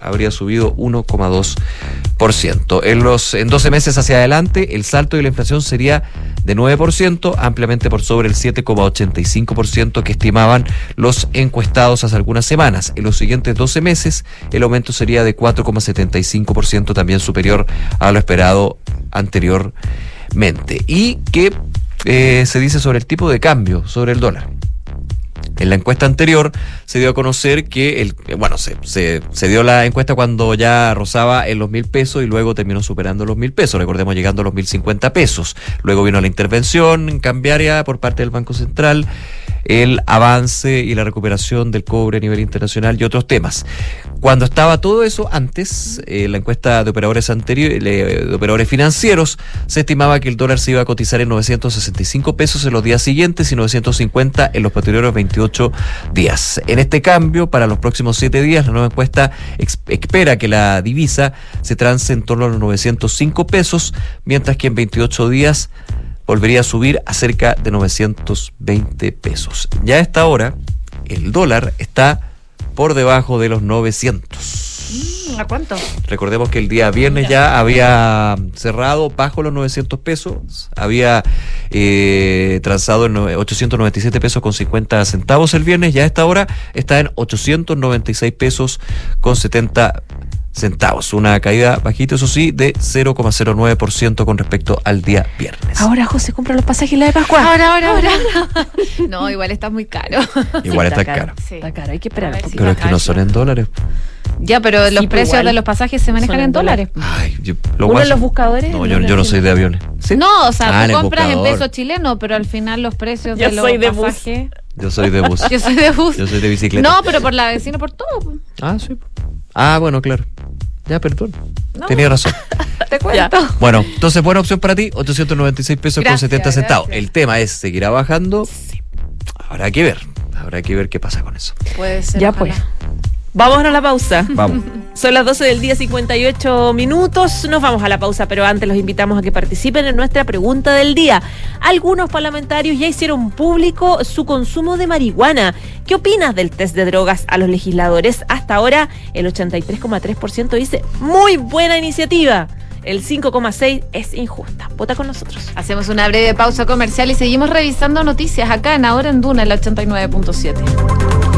habría subido 1,2%. En los en 12 meses hacia adelante, el salto de la inflación sería de 9%, ampliamente por sobre el 7,85% que estimaban los encuestados hace algunas semanas. En los siguientes 12 meses, el aumento sería de 4,75%, también superior a lo esperado anteriormente. ¿Y qué eh, se dice sobre el tipo de cambio, sobre el dólar? En la encuesta anterior se dio a conocer que, el, bueno, se, se, dio la encuesta cuando ya rozaba en los mil pesos y luego terminó superando los mil pesos, recordemos llegando a los mil cincuenta pesos. Luego vino la intervención cambiaria por parte del Banco Central, el avance y la recuperación del cobre a nivel internacional y otros temas. Cuando estaba todo eso antes, eh, la encuesta de operadores anteriores, de operadores financieros, se estimaba que el dólar se iba a cotizar en 965 pesos en los días siguientes y 950 en los posteriores 28 días. En este cambio, para los próximos 7 días, la nueva encuesta espera que la divisa se trance en torno a los 905 pesos, mientras que en 28 días volvería a subir a cerca de 920 pesos. Ya a esta hora, el dólar está por debajo de los 900. ¿A cuánto? Recordemos que el día viernes ya había cerrado bajo los 900 pesos, había eh, transado en nove- 897 pesos con 50 centavos el viernes, ya a esta hora está en 896 pesos con 70 centavos, una caída bajita, eso sí, de 0,09% con respecto al día viernes. Ahora José compra los pasajes la de Pascua. Ahora, ahora, ahora. No, igual está muy caro. Igual Sí, está caro. Sí. Está caro, hay que esperar un poquito. Pero es que no son en dólares. Ya, pero los pero precios igual. de los pasajes se manejan Son en dólares. Ay, yo- lo Uno guaso- en los buscadores. No, yo, no soy de aviones. ¿Sí? No, o sea, Ah, tú compras en peso chileno, pero al final los precios Yo de los soy de bus. pasajes. Yo soy de bus. Yo soy de bus. Yo soy de bicicleta. No, pero por la vecina, por todo. Ah, sí. Ah, bueno, claro. Ya, perdón. No. Tenía razón. Te cuento. Bueno, entonces buena opción para ti, 896 pesos con Gracias, 70 centavos. gracias. El tema es, ¿seguirá bajando? habrá que ver. Habrá que ver qué pasa con eso. Puede ser. Ya ojalá. pues. Vamos a la pausa. Vamos. Son las 12 del día, 58 minutos. Nos vamos a la pausa, pero antes los invitamos a que participen en nuestra pregunta del día. Algunos parlamentarios ya hicieron público su consumo de marihuana. ¿Qué opinas del test de drogas a los legisladores? Hasta ahora, el 83,3% dice muy buena iniciativa. El 5,6% es injusta. Vota con nosotros. Hacemos una breve pausa comercial y seguimos revisando noticias acá en Ahora en Duna, el 89.7.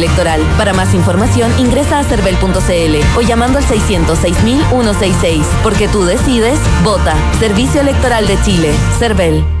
Para más información, ingresa a cervel.cl o llamando al 606.166. Porque tú decides, vota. Servicio Electoral de Chile. Cervel.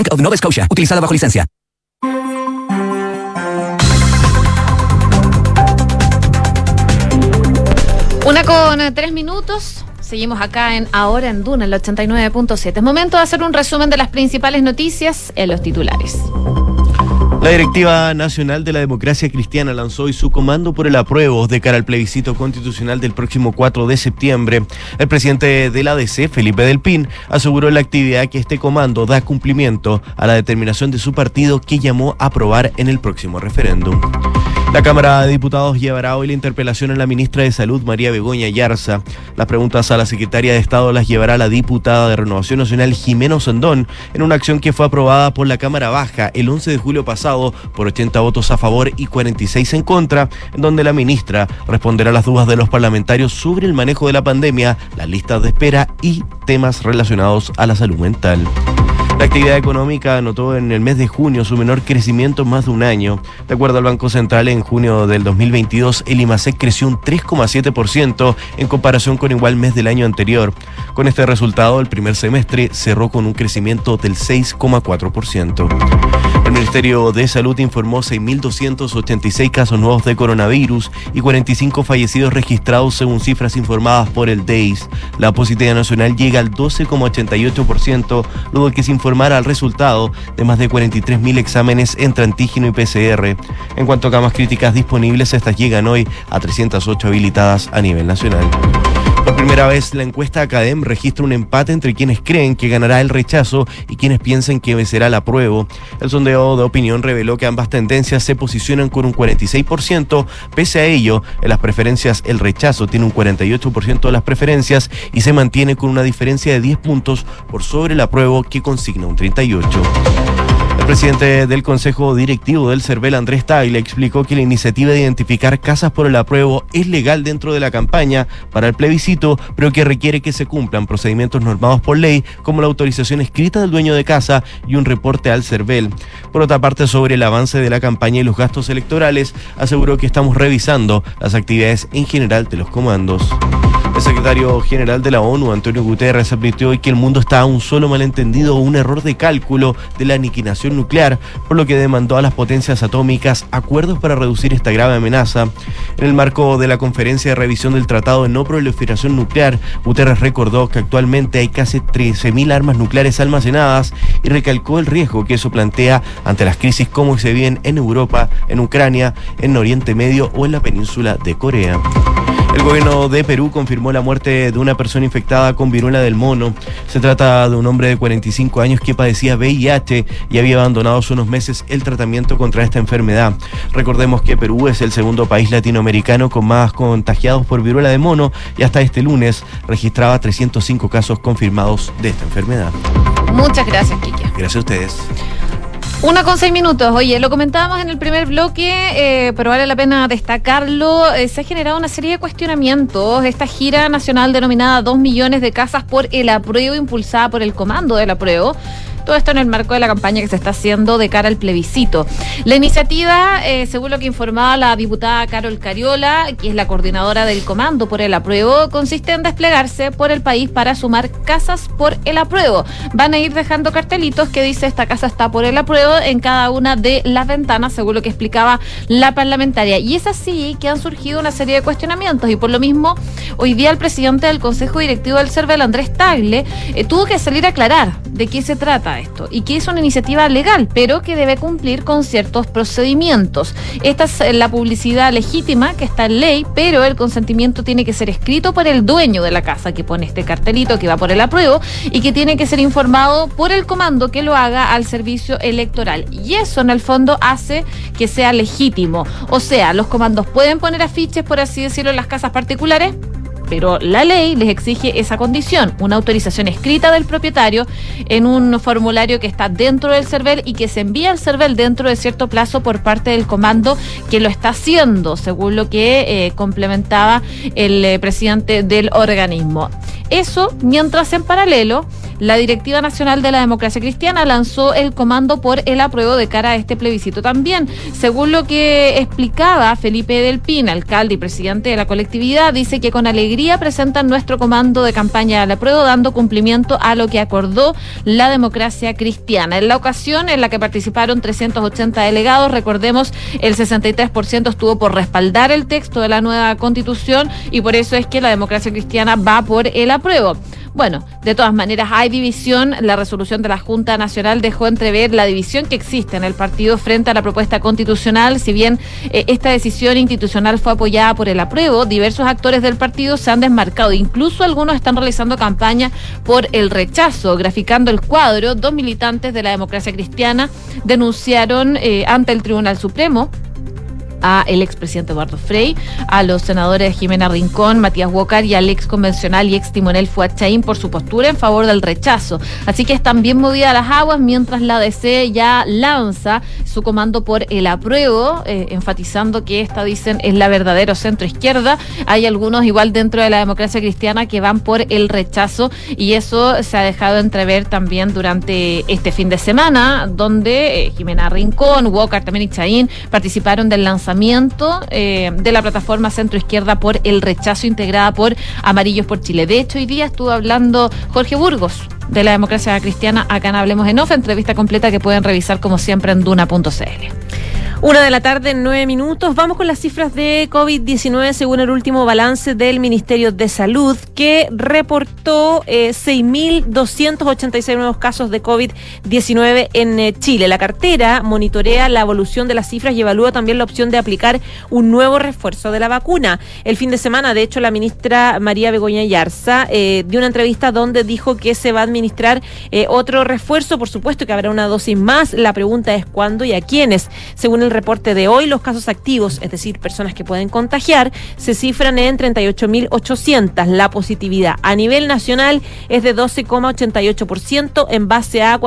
of Nova Scotia, utilizada bajo licencia. Una con eh, tres minutos. Seguimos acá en Ahora en Duna, el 89.7. Es momento de hacer un resumen de las principales noticias en los titulares. La Directiva Nacional de la Democracia Cristiana lanzó hoy su comando por el apruebo de cara al plebiscito constitucional del próximo 4 de septiembre. El presidente de la ADC, Felipe Del Pin, aseguró en la actividad que este comando da cumplimiento a la determinación de su partido que llamó a aprobar en el próximo referéndum. La Cámara de Diputados llevará hoy la interpelación a la ministra de Salud, María Begoña Yarza. Las preguntas a la secretaria de Estado las llevará la diputada de Renovación Nacional, Jimeno Sandón, en una acción que fue aprobada por la Cámara Baja el 11 de julio pasado por 80 votos a favor y 46 en contra, en donde la ministra responderá las dudas de los parlamentarios sobre el manejo de la pandemia, las listas de espera y temas relacionados a la salud mental. La actividad económica anotó en el mes de junio su menor crecimiento en más de un año. De acuerdo al Banco Central, en junio del 2022, el IMASEC creció un 3,7% en comparación con igual mes del año anterior. Con este resultado, el primer semestre cerró con un crecimiento del 6,4%. El Ministerio de Salud informó 6.286 casos nuevos de coronavirus y 45 fallecidos registrados según cifras informadas por el DEIS. La positividad nacional llega al 12,88%, luego que se informara el resultado de más de 43.000 exámenes entre antígeno y PCR. En cuanto a camas críticas disponibles, estas llegan hoy a 308 habilitadas a nivel nacional. Primera vez, la encuesta Academ registra un empate entre quienes creen que ganará el rechazo y quienes piensan que será el apruebo. El sondeo de opinión reveló que ambas tendencias se posicionan con un 46%. Pese a ello, en las preferencias el rechazo tiene un 48% de las preferencias y se mantiene con una diferencia de 10 puntos por sobre el apruebo que consigna un 38%. Presidente del Consejo Directivo del CERVEL, Andrés Tagle, explicó que la iniciativa de identificar casas por el apruebo es legal dentro de la campaña para el plebiscito, pero que requiere que se cumplan procedimientos normados por ley, como la autorización escrita del dueño de casa y un reporte al CERVEL. Por otra parte, sobre el avance de la campaña y los gastos electorales, aseguró que estamos revisando las actividades en general de los comandos. El secretario general de la ONU, Antonio Guterres, advirtió hoy que el mundo está a un solo malentendido o un error de cálculo de la aniquilación por lo que demandó a las potencias atómicas acuerdos para reducir esta grave amenaza. En el marco de la conferencia de revisión del Tratado de No Proliferación Nuclear, Guterres recordó que actualmente hay casi 13.000 armas nucleares almacenadas y recalcó el riesgo que eso plantea ante las crisis como se viven en Europa, en Ucrania, en Oriente Medio o en la península de Corea. El gobierno de Perú confirmó la muerte de una persona infectada con viruela del mono. Se trata de un hombre de 45 años que padecía VIH y había abandonado hace unos meses el tratamiento contra esta enfermedad. Recordemos que Perú es el segundo país latinoamericano con más contagiados por viruela de mono y hasta este lunes registraba 305 casos confirmados de esta enfermedad. Muchas gracias, Kiki. Gracias a ustedes. Una con seis minutos. Oye, lo comentábamos en el primer bloque, eh, pero vale la pena destacarlo. Eh, se ha generado una serie de cuestionamientos. Esta gira nacional denominada 2 millones de casas por el apruebo, impulsada por el comando del apruebo. Todo esto en el marco de la campaña que se está haciendo de cara al plebiscito. La iniciativa, eh, según lo que informaba la diputada Carol Cariola, que es la coordinadora del comando por el apruebo, consiste en desplegarse por el país para sumar casas por el apruebo. Van a ir dejando cartelitos que dice esta casa está por el apruebo en cada una de las ventanas, según lo que explicaba la parlamentaria. Y es así que han surgido una serie de cuestionamientos y por lo mismo, hoy día el presidente del Consejo Directivo del CERVEL, Andrés Tagle, eh, tuvo que salir a aclarar de qué se trata esto y que es una iniciativa legal, pero que debe cumplir con ciertos procedimientos. Esta es eh, la publicidad legítima que está en ley, pero el consentimiento tiene que ser escrito por el dueño de la casa que pone este cartelito que va por el apruebo y que tiene que ser informado por el comando que lo haga al servicio electoral. Y eso en el fondo hace que sea legítimo. O sea, los comandos pueden poner afiches, por así decirlo, en las casas particulares, pero la ley les exige esa condición, una autorización escrita del propietario en un formulario que está dentro del CERVEL y que se envía al CERVEL dentro de cierto plazo por parte del comando que lo está haciendo, según lo que eh, complementaba el eh, presidente del organismo. Eso mientras en paralelo la Directiva Nacional de la Democracia Cristiana lanzó el comando por el apruebo de cara a este plebiscito también. Según lo que explicaba Felipe Del Pin, alcalde y presidente de la colectividad, dice que con alegría presentan nuestro comando de campaña al apruebo, dando cumplimiento a lo que acordó la democracia cristiana. En la ocasión en la que participaron 380 delegados, recordemos, el 63% estuvo por respaldar el texto de la nueva constitución y por eso es que la democracia cristiana va por el apruebo. Bueno, de todas maneras hay división. La resolución de la Junta Nacional dejó entrever la división que existe en el partido frente a la propuesta constitucional. Si bien eh, esta decisión institucional fue apoyada por el apruebo, diversos actores del partido se han desmarcado. Incluso algunos están realizando campaña por el rechazo. Graficando el cuadro, dos militantes de la democracia cristiana denunciaron eh, ante el Tribunal Supremo a el expresidente Eduardo Frei, a los senadores Jimena Rincón, Matías Walker y al ex convencional y ex timonel Fuad Chaín por su postura en favor del rechazo. Así que están bien movidas las aguas mientras la DC ya lanza su comando por el apruebo, eh, enfatizando que esta, dicen, es la verdadera centro izquierda. Hay algunos igual dentro de la democracia cristiana que van por el rechazo y eso se ha dejado entrever también durante este fin de semana, donde eh, Jimena Rincón, Walker también y Chaín participaron del lanzamiento eh, de la plataforma Centro Izquierda por el rechazo integrada por Amarillos por Chile. De hecho, hoy día estuvo hablando Jorge Burgos de la democracia cristiana acá en Hablemos en Off, entrevista completa que pueden revisar como siempre en duna.cl. Una de la tarde nueve minutos. Vamos con las cifras de COVID-19 según el último balance del Ministerio de Salud, que reportó eh, 6.286 nuevos casos de COVID-19 en eh, Chile. La cartera monitorea la evolución de las cifras y evalúa también la opción de aplicar un nuevo refuerzo de la vacuna. El fin de semana, de hecho, la ministra María Begoña Yarza eh, dio una entrevista donde dijo que se va a administrar eh, otro refuerzo. Por supuesto que habrá una dosis más. La pregunta es cuándo y a quiénes. Según el reporte de hoy, los casos activos, es decir, personas que pueden contagiar, se cifran en 38.800. La positividad a nivel nacional es de 12,88% en base a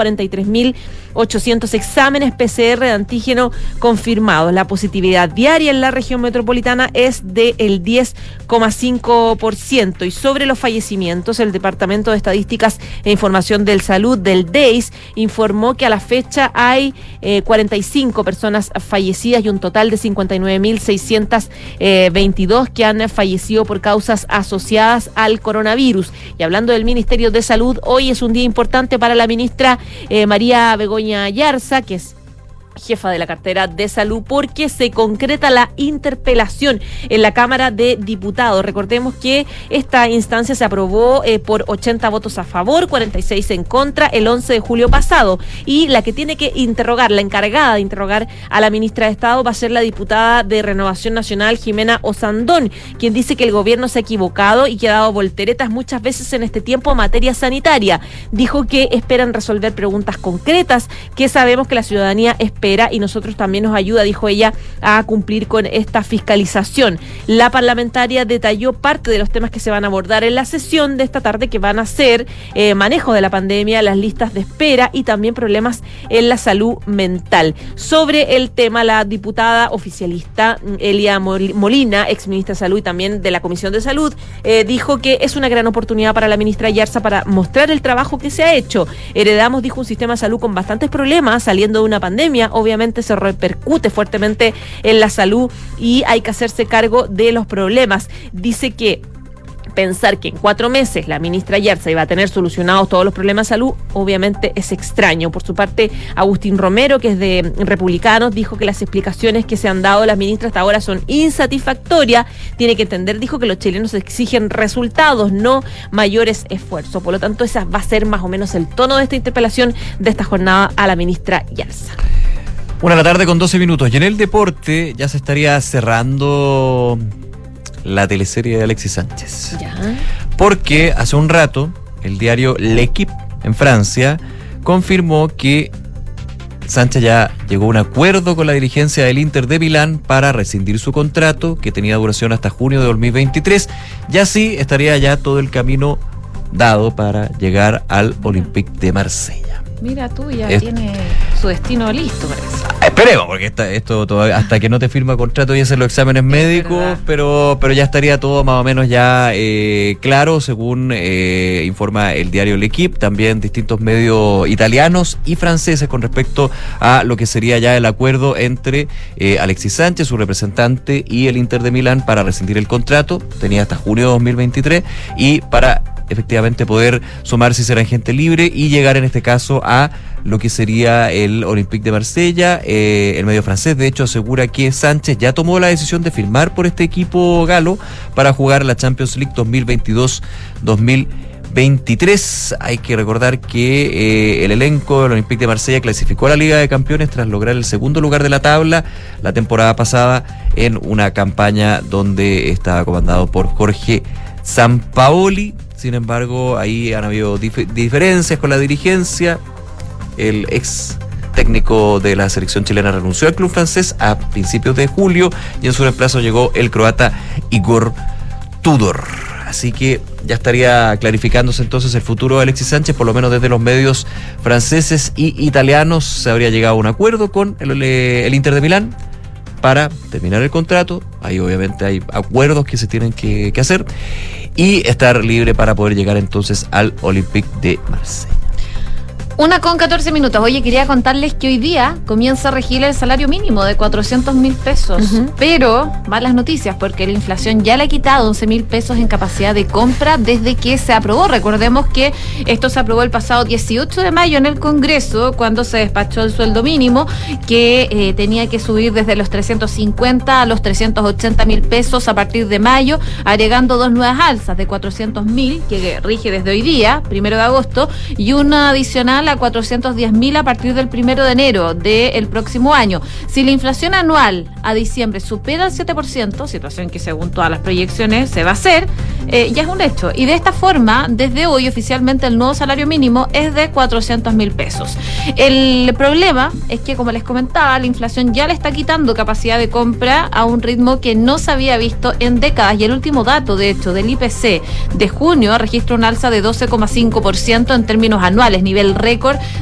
43.800 exámenes PCR de antígeno confirmados. La positividad diaria en la región metropolitana es del 10,5%. Y sobre los fallecimientos, el Departamento de Estadísticas e Información del Salud del DEIS informó que a la fecha hay eh, 45 personas fallecidas y un total de 59.622 que han fallecido por causas asociadas al coronavirus. Y hablando del Ministerio de Salud, hoy es un día importante para la ministra eh, María Begoña Yarza, que es jefa de la cartera de salud porque se concreta la interpelación en la Cámara de Diputados. Recordemos que esta instancia se aprobó eh, por 80 votos a favor, 46 en contra el 11 de julio pasado y la que tiene que interrogar, la encargada de interrogar a la ministra de Estado va a ser la diputada de Renovación Nacional Jimena Osandón, quien dice que el gobierno se ha equivocado y que ha dado volteretas muchas veces en este tiempo en materia sanitaria. Dijo que esperan resolver preguntas concretas que sabemos que la ciudadanía espera y nosotros también nos ayuda, dijo ella, a cumplir con esta fiscalización. La parlamentaria detalló parte de los temas que se van a abordar en la sesión de esta tarde, que van a ser eh, manejo de la pandemia, las listas de espera y también problemas en la salud mental. Sobre el tema, la diputada oficialista Elia Molina, ex ministra de Salud y también de la Comisión de Salud, eh, dijo que es una gran oportunidad para la ministra Yarza para mostrar el trabajo que se ha hecho. Heredamos, dijo, un sistema de salud con bastantes problemas saliendo de una pandemia obviamente se repercute fuertemente en la salud y hay que hacerse cargo de los problemas. Dice que pensar que en cuatro meses la ministra Yerza iba a tener solucionados todos los problemas de salud, obviamente es extraño. Por su parte, Agustín Romero, que es de Republicanos, dijo que las explicaciones que se han dado las ministras hasta ahora son insatisfactorias. Tiene que entender, dijo que los chilenos exigen resultados, no mayores esfuerzos. Por lo tanto, esa va a ser más o menos el tono de esta interpelación de esta jornada a la ministra Yerza. Una de la tarde con 12 minutos. Y en el deporte ya se estaría cerrando la teleserie de Alexis Sánchez. Ya. Porque hace un rato el diario L'Equipe en Francia confirmó que Sánchez ya llegó a un acuerdo con la dirigencia del Inter de Milán para rescindir su contrato, que tenía duración hasta junio de 2023, y así estaría ya todo el camino dado para llegar al Olympique de Marsella. Mira tú, ya Es- tiene su destino listo, parece. Esperemos, porque esta- esto todavía, hasta que no te firma contrato y hacen los exámenes médicos, pero, pero ya estaría todo más o menos ya eh, claro, según eh, informa el diario L'Equipe, también distintos medios italianos y franceses con respecto a lo que sería ya el acuerdo entre eh, Alexis Sánchez, su representante, y el Inter de Milán para rescindir el contrato, tenía hasta junio de 2023, y para efectivamente poder sumar si será gente libre y llegar en este caso a lo que sería el Olympique de Marsella. Eh, el medio francés, de hecho, asegura que Sánchez ya tomó la decisión de firmar por este equipo galo para jugar la Champions League 2022-2023. 2023. Hay que recordar que eh, el elenco del Olympique de Marsella clasificó a la Liga de Campeones tras lograr el segundo lugar de la tabla la temporada pasada en una campaña donde estaba comandado por Jorge Sampaoli. Sin embargo, ahí han habido dif- diferencias con la dirigencia. El ex técnico de la selección chilena renunció al club francés a principios de julio y en su reemplazo llegó el croata Igor Tudor. Así que ya estaría clarificándose entonces el futuro de Alexis Sánchez, por lo menos desde los medios franceses y italianos se habría llegado a un acuerdo con el Inter de Milán para terminar el contrato. Ahí obviamente hay acuerdos que se tienen que, hacer y estar libre para poder llegar entonces al Olympique de Marsella. Una con 14 minutos. Oye, quería contarles que hoy día comienza a regir el salario mínimo de 400 mil pesos. Pero malas noticias porque la inflación ya le ha quitado 11 mil pesos en capacidad de compra desde que se aprobó. Recordemos que esto se aprobó el pasado 18 de mayo en el Congreso cuando se despachó el sueldo mínimo que eh, tenía que subir desde los 350 a los 380 mil pesos a partir de mayo, agregando dos nuevas alzas de 400 mil que rige desde hoy día, primero de agosto, y una adicional a 410 mil a partir del primero de enero del próximo año. Si la inflación anual a diciembre supera el 7%, situación que según todas las proyecciones se va a hacer, eh, ya es un hecho. Y de esta forma, desde hoy oficialmente el nuevo salario mínimo es de 400 mil pesos. El problema es que, como les comentaba, la inflación ya le está quitando capacidad de compra a un ritmo que no se había visto en décadas. Y el último dato, de hecho, del IPC de junio registra un alza de 12,5% en términos anuales, nivel récord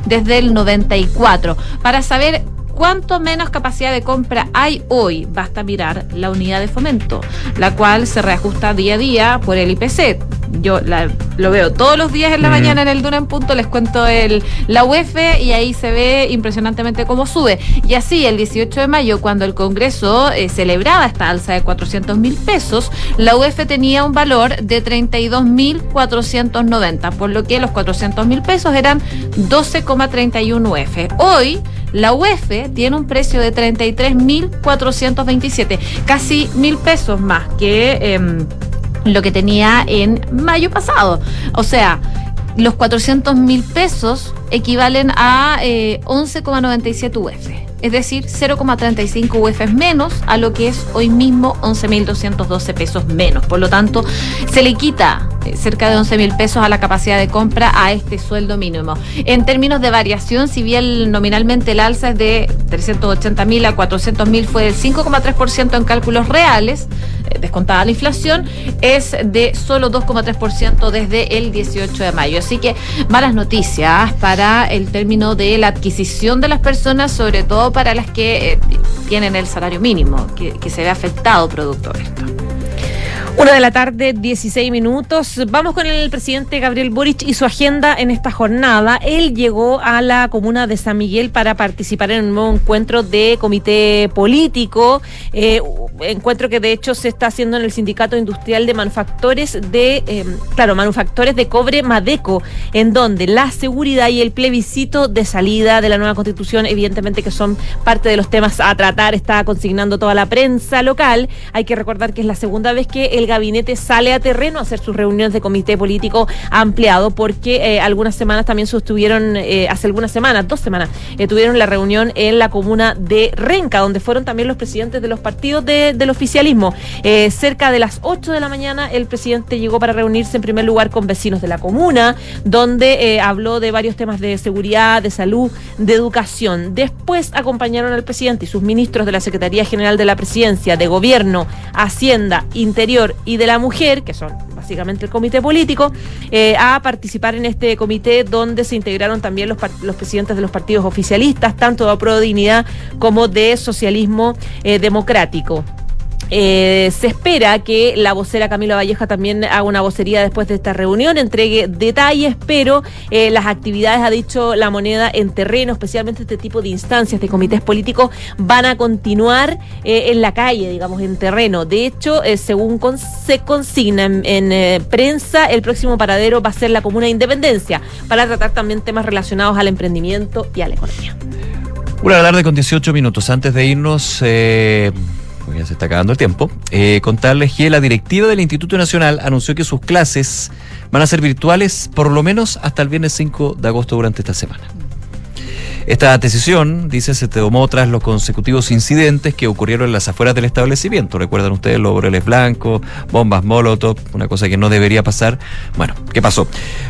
desde el 94. Para saber cuánto menos capacidad de compra hay hoy, basta mirar la unidad de fomento, la cual se reajusta día a día por el IPC. Yo la- lo veo todos los días en la Mm. mañana en el Duna en Punto, les cuento el, la UEF y ahí se ve impresionantemente cómo sube. Y así, el 18 de mayo, cuando el Congreso eh, celebraba esta alza de 400 mil pesos, la UEF tenía un valor de 32 mil 490, por lo que los 400 mil pesos eran 12,31 UF. Hoy, la UEF tiene un precio de 33.427, casi mil pesos más que em, lo que tenía en mayo pasado. O sea, los 400 mil pesos equivalen a eh, 11,97 UF. Es decir, 0,35 UF menos a lo que es hoy mismo 11.212 pesos menos. Por lo tanto, se le quita eh, cerca de 11 mil pesos a la capacidad de compra a este sueldo mínimo. En términos de variación, si bien nominalmente el alza es de 380 mil a 400 mil, fue del 5,3% en cálculos reales, eh, descontada la inflación, es de solo 2,3% desde el 18 de mayo. Así que malas noticias para el término de la adquisición de las personas, sobre todo para las que eh, tienen el salario mínimo, que, que se ve afectado producto de esto. Una de la tarde, 16 minutos. Vamos con el presidente Gabriel Boric y su agenda en esta jornada. Él llegó a la comuna de San Miguel para participar en un nuevo encuentro de comité político, eh, encuentro que de hecho se está haciendo en el Sindicato Industrial de Manufactores de, eh, claro, Manufactores de Cobre Madeco, en donde la seguridad y el plebiscito de salida de la nueva constitución, evidentemente que son parte de los temas a tratar, está consignando toda la prensa local. Hay que recordar que es la segunda vez que el gabinete sale a terreno a hacer sus reuniones de comité político ampliado, porque eh, algunas semanas también sostuvieron, eh, hace algunas semanas, dos semanas, eh, tuvieron la reunión en la comuna de Renca, donde fueron también los presidentes de los partidos de- del oficialismo. Cerca de las 8 de la mañana, el presidente llegó para reunirse en primer lugar con vecinos de la comuna, donde habló de varios temas de seguridad, de salud, de educación. Después acompañaron al presidente y sus ministros de la Secretaría General de la Presidencia, de Gobierno, Hacienda, Interior y de la Mujer, que son básicamente el comité político, eh, a participar en este comité donde se integraron también los, los presidentes de los partidos oficialistas, tanto de Pro Dignidad como de Socialismo eh, Democrático. Eh, se espera que la vocera Camila Valleja también haga una vocería después de esta reunión, entregue detalles, pero eh, las actividades, ha dicho la moneda, en terreno, especialmente este tipo de instancias de comités políticos, van a continuar eh, en la calle, digamos, en terreno. De hecho, según se consigna en, en, prensa, el próximo paradero va a ser la Comuna de Independencia, para tratar también temas relacionados al emprendimiento y a la economía. Una tarde con 18 minutos. Antes de irnos, porque ya se está acabando el tiempo, eh, contarles que la directiva del Instituto Nacional anunció que sus clases van a ser virtuales por lo menos hasta el viernes 5 de agosto durante esta semana. Esta decisión, dice, se tomó tras los consecutivos incidentes que ocurrieron en las afueras del establecimiento. Recuerdan ustedes los boreles blancos, bombas molotov, una cosa que no debería pasar. Bueno, ¿qué pasó?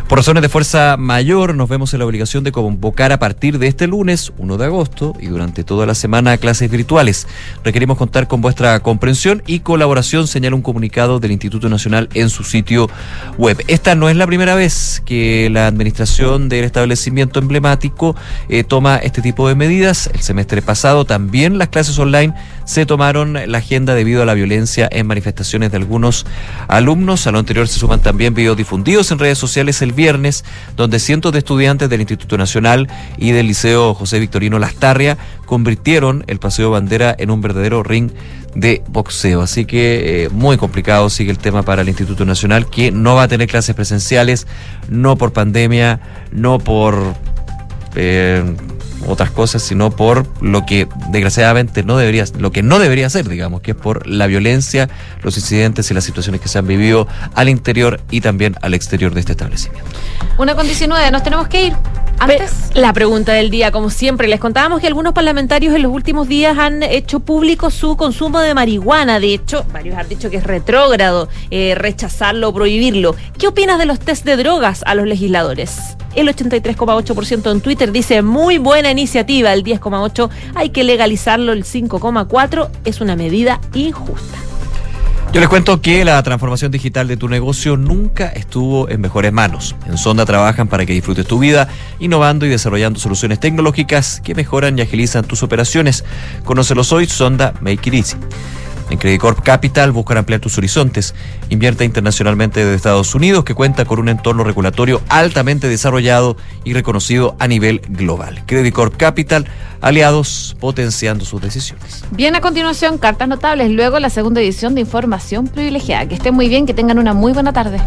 Por razones de fuerza mayor, nos vemos en la obligación de convocar a partir de este lunes, 1 de agosto, y durante toda la semana clases virtuales. Requerimos contar con vuestra comprensión y colaboración, señala un comunicado del Instituto Nacional en su sitio web. Esta no es la primera vez que la administración del establecimiento emblemático eh, toma este tipo de medidas. El semestre pasado también las clases online se tomaron la agenda debido a la violencia en manifestaciones de algunos alumnos. A lo anterior se suman también videos difundidos en redes sociales el viernes, donde cientos de estudiantes del Instituto Nacional y del Liceo José Victorino Lastarria convirtieron el Paseo Bandera en un verdadero ring de boxeo. Así que eh, muy complicado sigue el tema para el Instituto Nacional, que no va a tener clases presenciales, no por pandemia, no por eh, otras cosas, sino por lo que desgraciadamente no debería, lo que no debería ser, digamos, que es por la violencia, los incidentes y las situaciones que se han vivido al interior y también al exterior de este establecimiento. Una con 19, nos tenemos que ir. Antes. La pregunta del día, como siempre, les contábamos que algunos parlamentarios en los últimos días han hecho público su consumo de marihuana. De hecho, varios han dicho que es retrógrado eh, rechazarlo o prohibirlo. ¿Qué opinas de los test de drogas a los legisladores? El 83,8% en Twitter dice muy buena iniciativa, el 10,8% hay que legalizarlo, el 5,4% es una medida injusta. Yo les cuento que la transformación digital de tu negocio nunca estuvo en mejores manos. En Sonda trabajan para que disfrutes tu vida, innovando y desarrollando soluciones tecnológicas que mejoran y agilizan tus operaciones. Conócelos hoy, Sonda Make It Easy. En Credit Corp Capital buscan ampliar tus horizontes. Invierte internacionalmente desde Estados Unidos, que cuenta con un entorno regulatorio altamente desarrollado y reconocido a nivel global. Credit Corp Capital, aliados potenciando sus decisiones. Bien, a continuación, cartas notables, luego la segunda edición de Información Privilegiada. Que estén muy bien, que tengan una muy buena tarde.